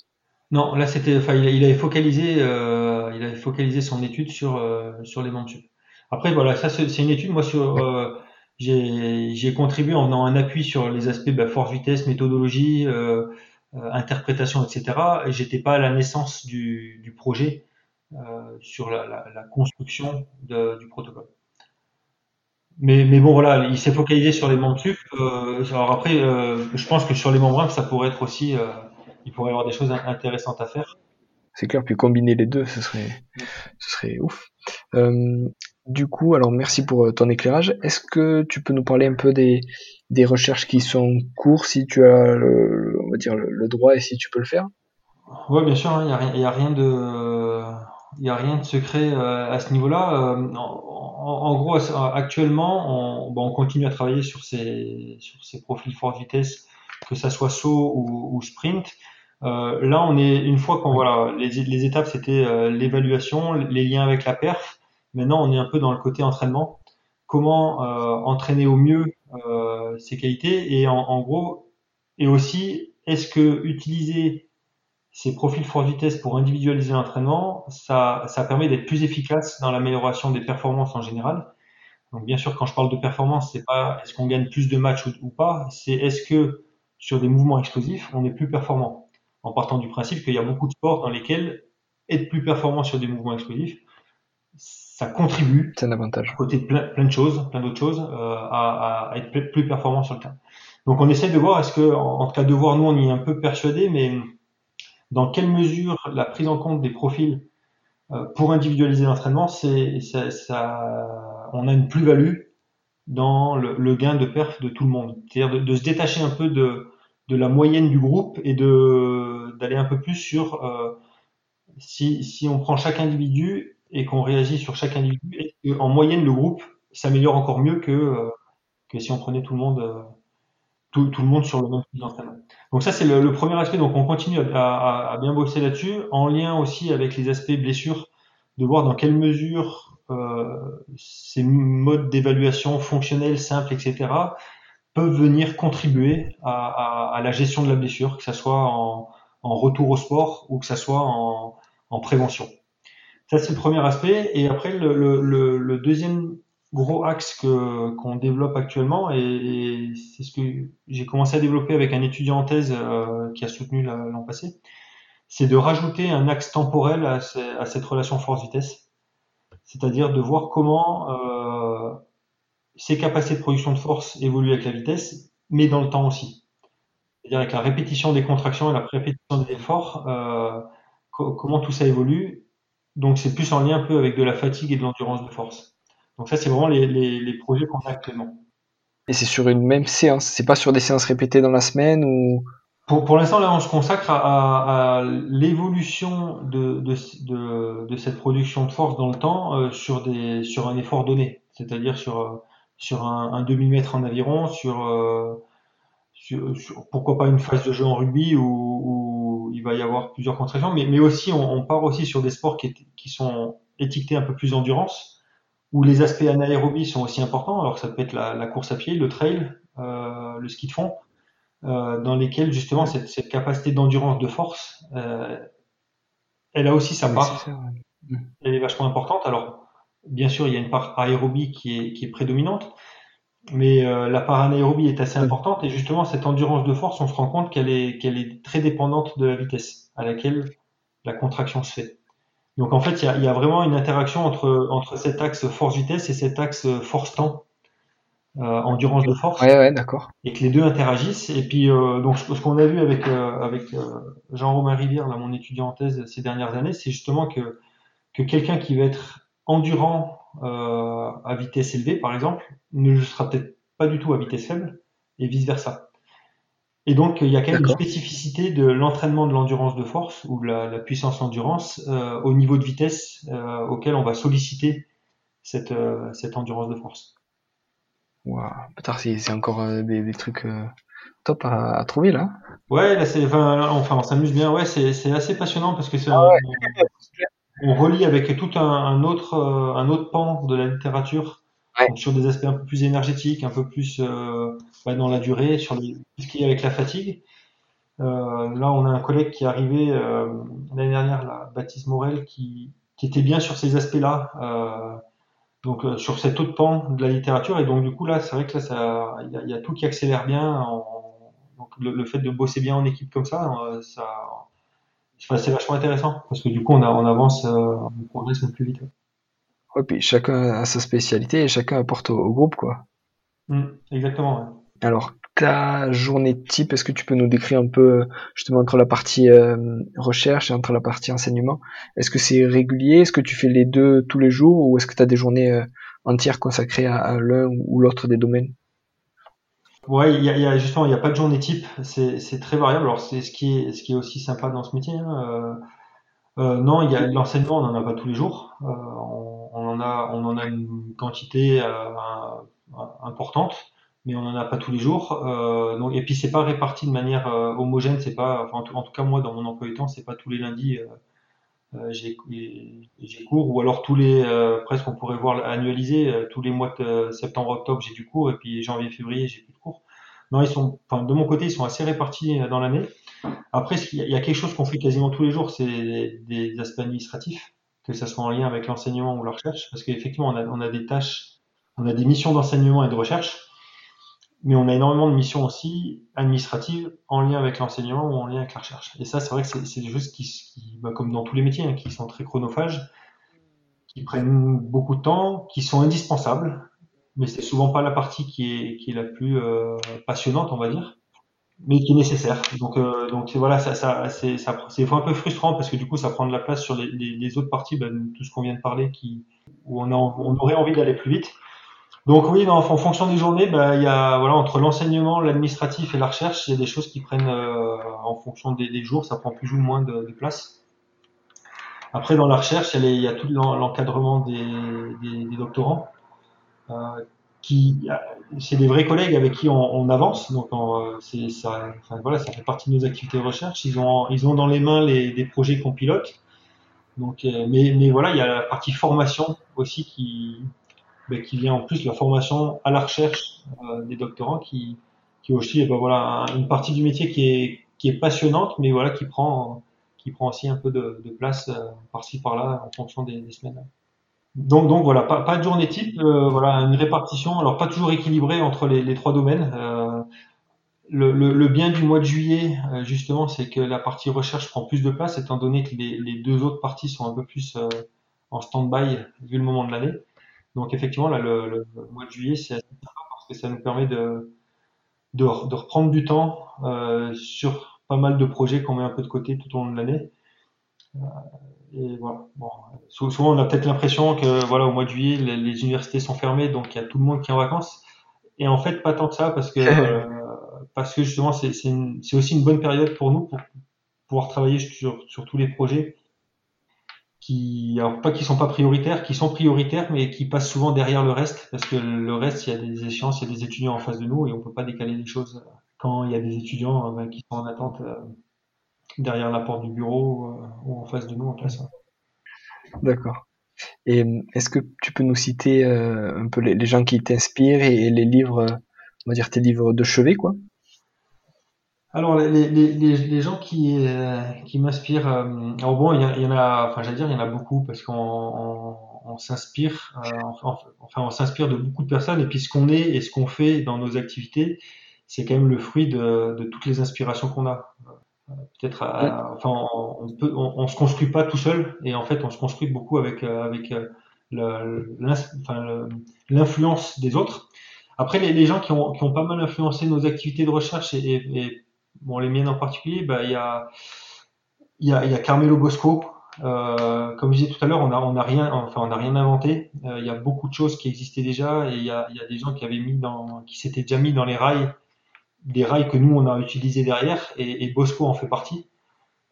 Non, là c'était, enfin, il, avait focalisé, euh, il avait focalisé son étude sur euh, sur les membres sup. Après voilà, ça c'est une étude. Moi sur, euh, j'ai contribué en venant un appui sur les aspects bah, force vitesse, méthodologie, euh, euh, interprétation, etc. Et j'étais pas à la naissance du, du projet euh, sur la, la, la construction de, du protocole. Mais, mais bon, voilà, il s'est focalisé sur les membres sup. Euh, alors après, euh, je pense que sur les membres ça pourrait être aussi, euh, il pourrait y avoir des choses intéressantes à faire. C'est clair, puis combiner les deux, ce serait, ce serait ouf. Euh, du coup, alors merci pour ton éclairage. Est-ce que tu peux nous parler un peu des, des recherches qui sont en cours, si tu as le, on va dire le, le droit et si tu peux le faire? Oui, bien sûr, hein, il n'y a, a, rien de il n'y a rien de secret à ce niveau-là. Euh, en, gros, actuellement, on, continue à travailler sur ces, sur ces profils forte vitesse, que ça soit saut ou, sprint. Euh, là, on est une fois qu'on voilà, les, les étapes, c'était euh, l'évaluation, les liens avec la perf. Maintenant, on est un peu dans le côté entraînement. Comment euh, entraîner au mieux ces qualités et en, en gros, et aussi, est-ce que utiliser ces profils force vitesse pour individualiser l'entraînement, ça, ça permet d'être plus efficace dans l'amélioration des performances en général. Donc bien sûr, quand je parle de performance, c'est pas est-ce qu'on gagne plus de matchs ou, ou pas, c'est est-ce que sur des mouvements explosifs, on est plus performant. En partant du principe qu'il y a beaucoup de sports dans lesquels être plus performant sur des mouvements explosifs, ça contribue. C'est un avantage. À côté de plein, plein de choses, plein d'autres choses, euh, à, à, être plus performant sur le terrain. Donc on essaie de voir, est-ce que, en, en tout cas de voir, nous on y est un peu persuadé, mais dans quelle mesure la prise en compte des profils euh, pour individualiser l'entraînement, c'est ça, ça, on a une plus-value dans le, le, gain de perf de tout le monde. C'est-à-dire de, de, se détacher un peu de, de la moyenne du groupe et de d'aller un peu plus sur euh, si, si on prend chaque individu et qu'on réagit sur chaque individu, en moyenne le groupe s'améliore encore mieux que euh, que si on prenait tout le monde euh, tout, tout, le monde sur le même type d'entraînement. Donc ça, c'est le, premier aspect. Donc on continue à, bien bosser là-dessus, en lien aussi avec les aspects blessures, de voir dans quelle mesure euh, ces modes d'évaluation fonctionnels, simples, etc., peuvent venir contribuer à, la gestion de la blessure, que ce soit en, en, retour au sport ou que ce soit en, en prévention. Ça, c'est le premier aspect. Et après, le, le, le deuxième gros axe que qu'on développe actuellement et, c'est ce que j'ai commencé à développer avec un étudiant en thèse euh, qui a soutenu l'an passé, c'est de rajouter un axe temporel à, cette relation force-vitesse, c'est-à-dire de voir comment euh, ces capacités de production de force évoluent avec la vitesse, mais dans le temps aussi. C'est-à-dire avec la répétition des contractions et la répétition des efforts, euh, co comment tout ça évolue. Donc c'est plus en lien un peu avec de la fatigue et de l'endurance de force. Donc ça, c'est vraiment les, les, les projets qu'on a actuellement. Et c'est sur une même séance, c'est pas sur des séances répétées dans la semaine ou? Pour, pour l'instant, là, on se consacre à, à, à l'évolution de, de, de, de, cette production de force dans le temps euh, sur, des, sur un effort donné, c'est-à-dire sur, sur un, un demi-mètre en aviron, sur, euh, sur, sur, pourquoi pas une phase de jeu en rugby où, où il va y avoir plusieurs contractions, mais, mais aussi on, on part aussi sur des sports qui, qui sont étiquetés un peu plus endurance où les aspects anaérobies sont aussi importants. Alors ça peut être la, la course à pied, le trail, euh, le ski de fond, euh, dans lesquels justement cette, cette capacité d'endurance de force, euh, elle a aussi sa part. Elle est vachement importante. Alors bien sûr, il y a une part aérobie qui est, qui est prédominante, mais la part anaérobie est assez importante. Et justement, cette endurance de force, on se rend compte qu'elle est, qu'elle est très dépendante de la vitesse à laquelle la contraction se fait. Donc en fait, il y a, y a, vraiment une interaction entre, entre cet axe force-vitesse et cet axe force-temps. endurance de force. Ouais, ouais, d'accord. Et que les deux interagissent. Et puis, donc, ce, qu'on a vu avec, avec Jean-Romain Rivière, là, mon étudiant en thèse ces dernières années, c'est justement que, que quelqu'un qui va être endurant à vitesse élevée, par exemple, ne le sera peut-être pas du tout à vitesse faible, et vice-versa. Et donc, il y a quand même une spécificité de l'entraînement de l'endurance de force ou la, la puissance endurance euh, au niveau de vitesse euh, auquel on va solliciter cette, euh, cette endurance de force. Putain, c'est encore des, des, trucs top à, à, trouver là. Ouais, là c'est, enfin, enfin, on s'amuse bien. Ouais, c'est assez passionnant parce que c'est ah ouais. on, on, relie avec tout un, un autre un autre pan de la littérature sur des aspects un peu plus énergétiques, un peu plus euh, dans la durée, sur les, ce qui est avec la fatigue. Euh, là, on a un collègue qui est arrivé euh, l'année dernière, là, Baptiste Morel, qui, qui était bien sur ces aspects-là, euh, donc euh, sur cet autre pan de la littérature. Et donc du coup là, c'est vrai que là, ça, il y a, y a, tout qui accélère bien. En, donc le, le, fait de bosser bien en équipe comme ça, euh, ça, c'est vachement intéressant parce que du coup, on, a, on avance, on progresse plus vite. Ouais, puis chacun a sa spécialité et chacun apporte au, au groupe, quoi. Mmh, exactement. Ouais. Alors, ta journée type, est-ce que tu peux nous décrire un peu justement entre la partie euh, recherche et entre la partie enseignement? Est-ce que c'est régulier? Est-ce que tu fais les deux tous les jours ou est-ce que tu as des journées euh, entières consacrées à, l'un ou l'autre des domaines? Ouais, il y a, justement, il n'y a pas de journée type. C'est très variable. Alors, c'est ce qui est aussi sympa dans ce métier. Hein. Euh, non, il y a l'enseignement, on n'en a pas tous les jours. On, en a, une quantité importante, mais on n'en a pas tous les jours. Euh, et puis c'est pas réparti de manière euh, homogène. C'est pas, en, tout, cas moi dans mon emploi du temps, c'est pas tous les lundis j'ai cours, ou alors tous les, presque on pourrait voir annualiser tous les mois de septembre-octobre j'ai du cours, et puis janvier-février j'ai plus de cours. Non, ils sont, enfin, de mon côté, ils sont assez répartis dans l'année. Après, il y a quelque chose qu'on fait quasiment tous les jours, c'est des, aspects administratifs, que ce soit en lien avec l'enseignement ou la recherche, parce qu'effectivement, on on a des tâches, on a des missions d'enseignement et de recherche, mais on a énormément de missions aussi administratives en lien avec l'enseignement ou en lien avec la recherche. Et ça, c'est vrai que c'est des choses qui, bah, comme dans tous les métiers, hein, qui sont très chronophages, qui prennent beaucoup de temps, qui sont indispensables, mais c'est souvent pas la partie qui est, qui est la plus euh, passionnante, on va dire mais qui est nécessaire. Donc, euh, donc voilà, ça, ça, c'est, un peu frustrant parce que du coup, ça prend de la place sur les, les, les autres parties, ben, tout ce qu'on vient de parler, qui, où on, a, on aurait envie d'aller plus vite. Donc oui, non, en fonction des journées, ben, il y a voilà entre l'enseignement, l'administratif et la recherche, il y a des choses qui prennent euh, en fonction des, jours, ça prend plus ou moins de, place. Après, dans la recherche, il y a, tout l'encadrement des, doctorants. Euh, qui c'est des vrais collègues avec qui on, avance donc c'est ça voilà ça fait partie de nos activités de recherche ils ont ils ont dans les mains les des projets qu'on pilote donc euh, mais mais voilà il y a la partie formation aussi qui ben, qui vient en plus la formation à la recherche euh, des doctorants qui qui aussi ben, voilà une partie du métier qui est passionnante mais qui prend aussi un peu de, de place euh, par-ci par-là en fonction des, semaines donc, voilà, pas, de journée type, euh, voilà, une répartition, alors pas toujours équilibrée entre les, trois domaines. Le, bien du mois de juillet, justement, c'est que la partie recherche prend plus de place, étant donné que les, les deux autres parties sont un peu plus en stand-by vu le moment de l'année. Donc effectivement, là, le, le, mois de juillet, c'est assez sympa parce que ça nous permet de, de, de reprendre du temps euh, sur pas mal de projets qu'on met un peu de côté tout au long de l'année. Et voilà. Bon, souvent, on a peut-être l'impression que voilà, au mois de juillet, les, les, universités sont fermées, donc il y a tout le monde qui est en vacances. Et en fait, pas tant que ça, parce que euh, parce que justement, c'est c'est aussi une bonne période pour nous pour pouvoir travailler sur, sur tous les projets qui, alors pas qui sont pas prioritaires, qui sont prioritaires, mais qui passent souvent derrière le reste, parce que le reste, il y a des échéances, il y a des étudiants en face de nous, et on peut pas décaler les choses quand il y a des étudiants euh, qui sont en attente. Euh, derrière la porte du bureau euh, ou en face de nous en classe. D'accord. Et est-ce que tu peux nous citer un peu les, gens qui t'inspirent et, les livres, on va dire tes livres de chevet, quoi? Alors les, les, les, les gens qui, euh, qui m'inspirent, euh, alors bon, il y, y, en a, enfin j'allais dire, il y en a beaucoup parce qu'on on, on s'inspire, enfin on s'inspire de beaucoup de personnes et puis ce qu'on est et ce qu'on fait dans nos activités, c'est quand même le fruit de, de toutes les inspirations qu'on a. Peut-être enfin on, peut on, se construit pas tout seul et en fait on se construit beaucoup avec euh, avec euh, l'influence des autres. Après, les, les gens qui ont, qui ont, pas mal influencé nos activités de recherche et, et, bon, les miennes en particulier, bah, il y a, y a, y a Carmelo Bosco. Euh, comme je disais tout à l'heure, on a, on a rien, enfin, on n'a rien inventé. Euh, il y a beaucoup de choses qui existaient déjà et il y a, y a des gens qui avaient mis dans, qui s'étaient déjà mis dans les rails, des rails que nous on a utilisés derrière et, et Bosco en fait partie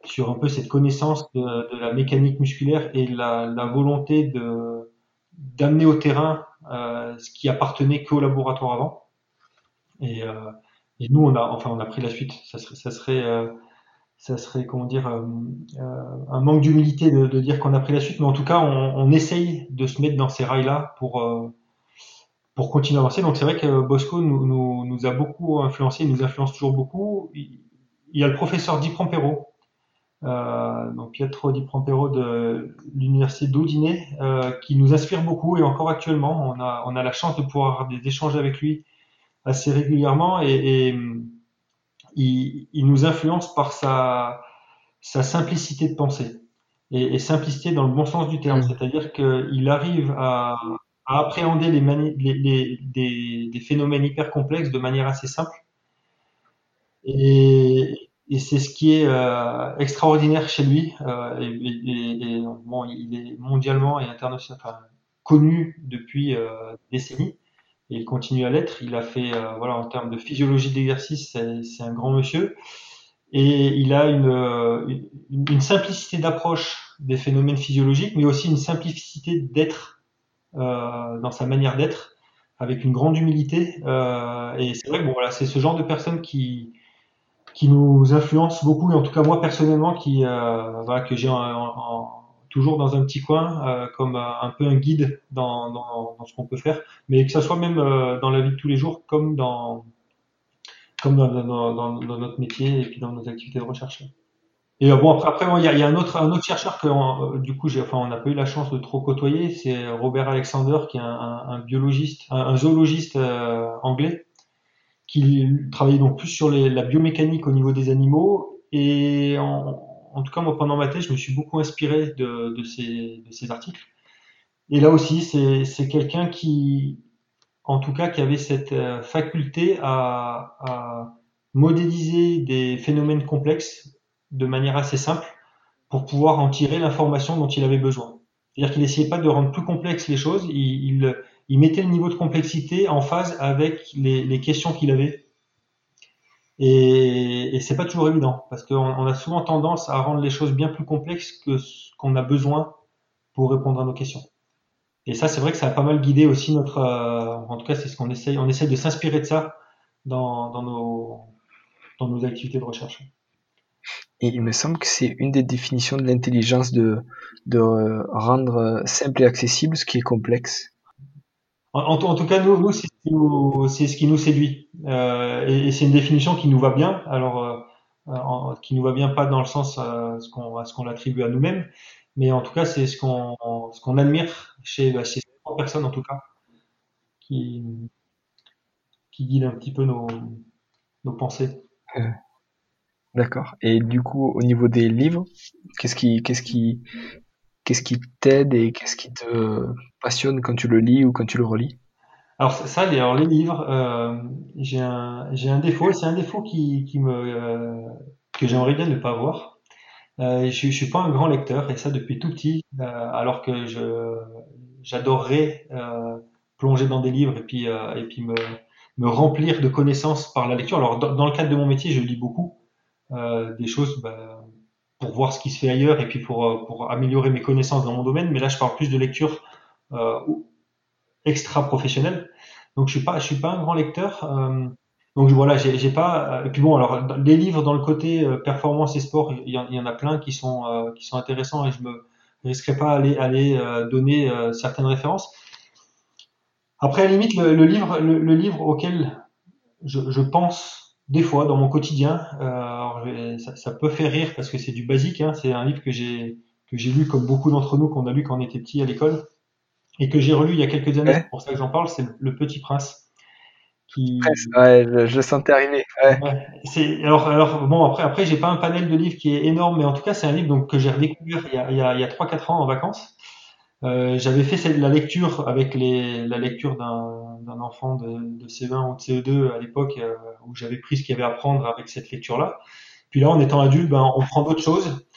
sur un peu cette connaissance de, de la mécanique musculaire et la, la volonté de d'amener au terrain euh, ce qui appartenait qu'au laboratoire avant. Et, euh, et, nous, on a, enfin, on a pris la suite. Ça serait, ça serait, euh, ça serait comment dire, euh, euh, un manque d'humilité de, de, dire qu'on a pris la suite, mais en tout cas, on, on essaye de se mettre dans ces rails-là pour pour continuer à avancer. Donc c'est vrai que Bosco nous, nous, nous, a beaucoup influencé, il nous influence toujours beaucoup. Il y a le professeur Di Prompero, euh, donc Pietro Di Prompero de l'université d'Udine, euh, qui nous inspire beaucoup et encore actuellement, on a, on a la chance de pouvoir avoir des échanges avec lui assez régulièrement et, et il, il, nous influence par sa, sa simplicité de pensée et, et, simplicité dans le bon sens du terme, mmh. c'est-à-dire qu'il arrive à, à, appréhender les, les, les des, des, phénomènes hyper complexes de manière assez simple. Et, et c'est ce qui est euh, extraordinaire chez lui. Euh, et, et, et, bon, il est mondialement et internationalement enfin, connu depuis euh, des décennies. Et il continue à l'être. Il a fait, euh, voilà, en termes de physiologie d'exercice, c'est un grand monsieur. Et il a une, une, une simplicité d'approche des phénomènes physiologiques, mais aussi une simplicité d'être euh, dans sa manière d'être, avec une grande humilité. Euh, et c'est vrai que bon, voilà, c'est ce genre de personne qui, qui nous influence beaucoup, et en tout cas moi personnellement, qui euh, voilà, que j'ai toujours dans un petit coin, euh, comme euh, un peu un guide dans, dans, dans ce qu'on peut faire, mais que ça soit même euh, dans la vie de tous les jours, comme dans comme dans, dans, notre métier et puis dans nos activités de recherche. Et euh, bon après, après il y, a, y a un autre un autre chercheur que euh, du coup enfin on n'a pas eu la chance de trop côtoyer, c'est Robert Alexander qui est un, un, biologiste, un, zoologiste anglais qui travaillait donc plus sur les, la biomécanique au niveau des animaux. Et en, tout cas, moi, pendant ma thèse, je me suis beaucoup inspiré de, ces, articles. Et là aussi, c'est quelqu'un qui, en tout cas, qui avait cette euh, faculté à, modéliser des phénomènes complexes de manière assez simple pour pouvoir en tirer l'information dont il avait besoin. C'est-à-dire qu'il n'essayait pas de rendre plus complexes les choses, il, mettait le niveau de complexité en phase avec les questions qu'il avait. Et, et c'est pas toujours évident parce qu'on on a souvent tendance à rendre les choses bien plus complexes que ce qu'on a besoin pour répondre à nos questions. Et ça, c'est vrai que ça a pas mal guidé aussi notre, euh, en tout cas, c'est ce qu'on essaye, on essaye de s'inspirer de ça dans, dans, nos, dans nos activités de recherche. Et il me semble que c'est une des définitions de l'intelligence de, de rendre simple et accessible ce qui est complexe. En, en, tout cas, nous, nous c'est ce, ce, qui nous séduit. Euh, et, c'est une définition qui nous va bien. Alors, euh, en, qui nous va bien pas dans le sens euh, ce qu'on l'attribue à nous-mêmes, mais en tout cas, c'est ce qu'on admire chez bah, chez trois personnes en tout cas qui qui guident un petit peu nos pensées. Euh, D'accord. Et du coup, au niveau des livres, qu'est-ce qui t'aide et qu'est-ce qui te passionne quand tu le lis ou quand tu le relis? Alors ça, les, alors les livres, euh, j'ai un, j'ai un défaut, c'est un défaut qui, qui me, euh, que j'aimerais bien ne pas avoir. Euh, je, je suis pas un grand lecteur et ça depuis tout petit, euh, alors que je, j'adorerais euh, plonger dans des livres et puis, euh, et puis me, me remplir de connaissances par la lecture. Alors dans, le cadre de mon métier, je lis beaucoup des choses. Bah, pour voir ce qui se fait ailleurs et puis pour, pour améliorer mes connaissances dans mon domaine. Mais là, je parle plus de lecture extra professionnelle. Donc, je suis pas, je suis pas un grand lecteur. Euh, donc voilà, j'ai pas. Euh, et puis bon, alors les livres dans le côté euh, performance et sport, il y, en, a plein qui sont qui sont intéressants et je me risquerai pas à aller aller donner certaines références. Après, à la limite, le, livre le, livre auquel je, pense des fois dans mon quotidien. Ça, ça, peut faire rire parce que c'est du basique. Hein, c'est un livre que j'ai que j'ai lu comme beaucoup d'entre nous qu'on a lu quand on était petit à l'école et que j'ai relu il y a quelques années. Ouais. C'est pour ça que j'en parle. C'est Le Petit Prince. Qui... Ouais, je, je sentais arriver. Ouais. Ouais, c'est alors alors bon après après j'ai pas un panel de livres qui est énorme mais en tout cas c'est un livre donc que j'ai redécouvert il y a il y a, il y a 3 4 ans en vacances Euh, j'avais fait la lecture avec les, la lecture d'un enfant de, de, CE1 ou de CE2 à l'époque euh, où j'avais pris ce qu'il y avait à prendre avec cette lecture-là. Puis là, en étant adulte, ben, on prend d'autres choses.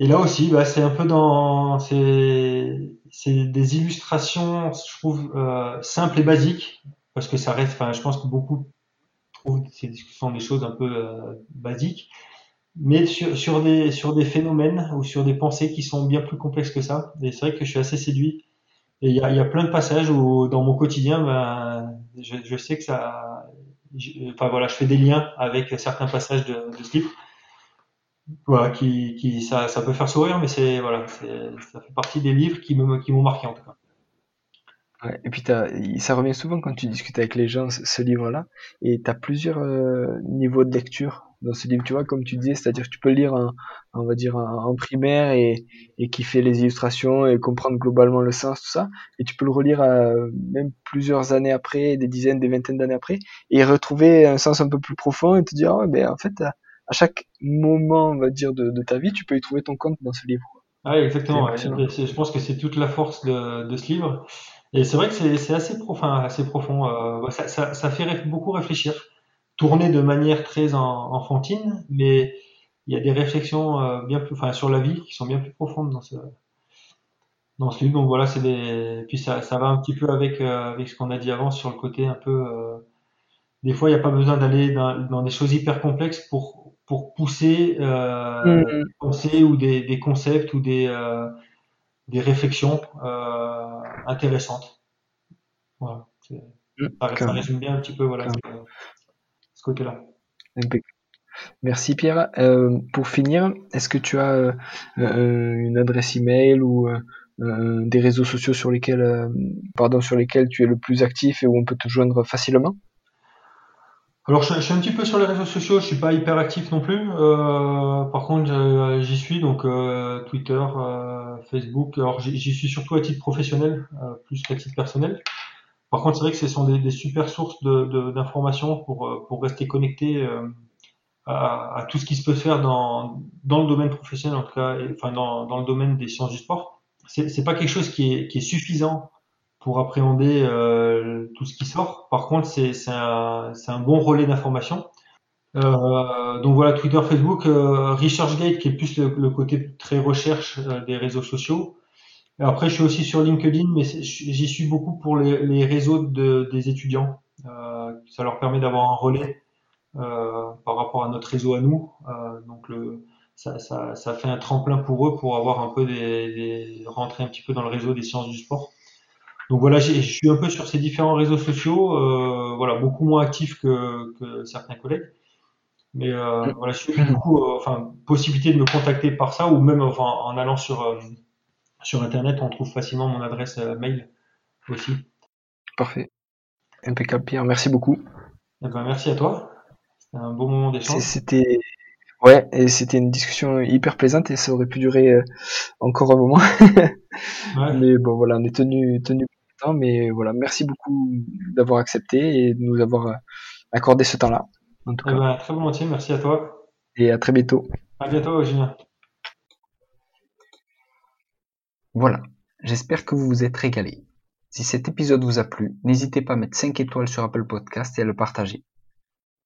Et là aussi, bah, c'est un peu dans, c'est, des illustrations, je trouve, euh, simples et basiques, parce que ça reste, enfin, je pense que beaucoup trouvent que ce sont des choses un peu euh, basiques, mais sur, sur, des, sur des phénomènes ou sur des pensées qui sont bien plus complexes que ça. Et c'est vrai que je suis assez séduit. Et il y a, y a, plein de passages où, dans mon quotidien, ben, je, je sais que ça, enfin voilà, je fais des liens avec certains passages de, de ce livre. Qui, ça, peut faire sourire, mais c'est voilà, ça fait partie des livres qui me, qui m'ont marqué en tout cas. Et puis ça revient souvent quand tu discutes avec les gens ce, livre-là, et tu as plusieurs euh, niveaux de lecture dans ce livre, tu vois, comme tu disais, c'est-à-dire que tu peux le lire en, on va dire en, primaire et, et fait les illustrations et comprendre globalement le sens, tout ça, et tu peux le relire euh, même plusieurs années après, des dizaines, des vingtaines d'années après, et retrouver un sens un peu plus profond et te dire, oh, ben en fait, à, chaque moment, on va dire, de, de, ta vie, tu peux y trouver ton compte dans ce livre. Ah, exactement. je pense que c'est toute la force de, de ce livre. Et c'est vrai que c'est assez profond, assez profond. Euh, ça, ça, ça, fait beaucoup réfléchir, tourné de manière très enfantine, mais il y a des réflexions euh, bien plus, enfin, sur la vie qui sont bien plus profondes dans ce dans ce livre. Donc voilà, c'est des, puis ça, ça va un petit peu avec euh, avec ce qu'on a dit avant sur le côté un peu. Euh, des fois, il n'y a pas besoin d'aller dans, dans, des choses hyper complexes pour pour pousser euh, mm des pensées ou des, des concepts ou des des réflexions euh, intéressantes. Voilà. Mmh, ça, résume bien un petit peu voilà, ce, côté-là. Merci Pierre. Euh, pour finir, est-ce que tu as euh, euh une adresse email ou euh, euh, des réseaux sociaux sur lesquels, pardon, sur lesquels tu es le plus actif et où on peut te joindre facilement? Alors je, je, suis un petit peu sur les réseaux sociaux, je suis pas hyper actif non plus. Euh, par contre, j'y suis donc euh, Twitter, euh, Facebook. Alors j'y suis surtout à titre professionnel, euh, plus qu'à titre personnel. Par contre, c'est vrai que ce sont des, des super sources d'informations pour pour rester connecté euh, à, à, tout ce qui se peut faire dans dans le domaine professionnel en tout cas, et, enfin dans dans le domaine des sciences du sport. C'est pas quelque chose qui est qui est suffisant pour appréhender euh, tout ce qui sort. Par contre, c'est un, un, bon relais d'information. Euh, donc voilà, Twitter, Facebook, euh, ResearchGate qui est plus le, le côté très recherche euh, des réseaux sociaux. Et après, je suis aussi sur LinkedIn, mais j'y suis beaucoup pour les, les réseaux de, des étudiants. Euh, ça leur permet d'avoir un relais par rapport à notre réseau à nous. donc le, ça, ça, ça, fait un tremplin pour eux pour avoir un peu des, des rentrer un petit peu dans le réseau des sciences du sport. Donc voilà, je suis un peu sur ces différents réseaux sociaux, euh, voilà, beaucoup moins actif que, que certains collègues. Mais euh, mm. voilà, je suis du coup, euh, enfin, possibilité de me contacter par ça ou même enfin, en allant sur euh, sur internet, on trouve facilement mon adresse mail aussi. Parfait. Impeccable Pierre, merci beaucoup. Eh ben, merci à toi. C'était un beau moment d'échange. C'était ouais, et c'était une discussion hyper plaisante et ça aurait pu durer encore un moment. ouais. Mais bon voilà, on est tenu tenu mais voilà, merci beaucoup d'avoir accepté et de nous avoir euh, accordé ce temps-là. En tout eh cas. Ben, très volontiers, merci à toi. Et à très bientôt. À bientôt, Julien. Voilà, j'espère que vous vous êtes régalé. Si cet épisode vous a plu, n'hésitez pas à mettre 5 étoiles sur Apple Podcast et à le partager.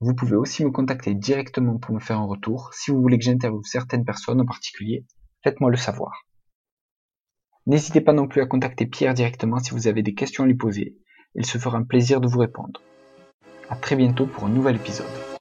Vous pouvez aussi me contacter directement pour me faire un retour. Si vous voulez que j'interviewe certaines personnes en particulier, faites-moi le savoir. N'hésitez pas non plus à contacter Pierre directement si vous avez des questions à lui poser. Il se fera un plaisir de vous répondre. A très bientôt pour un nouvel épisode.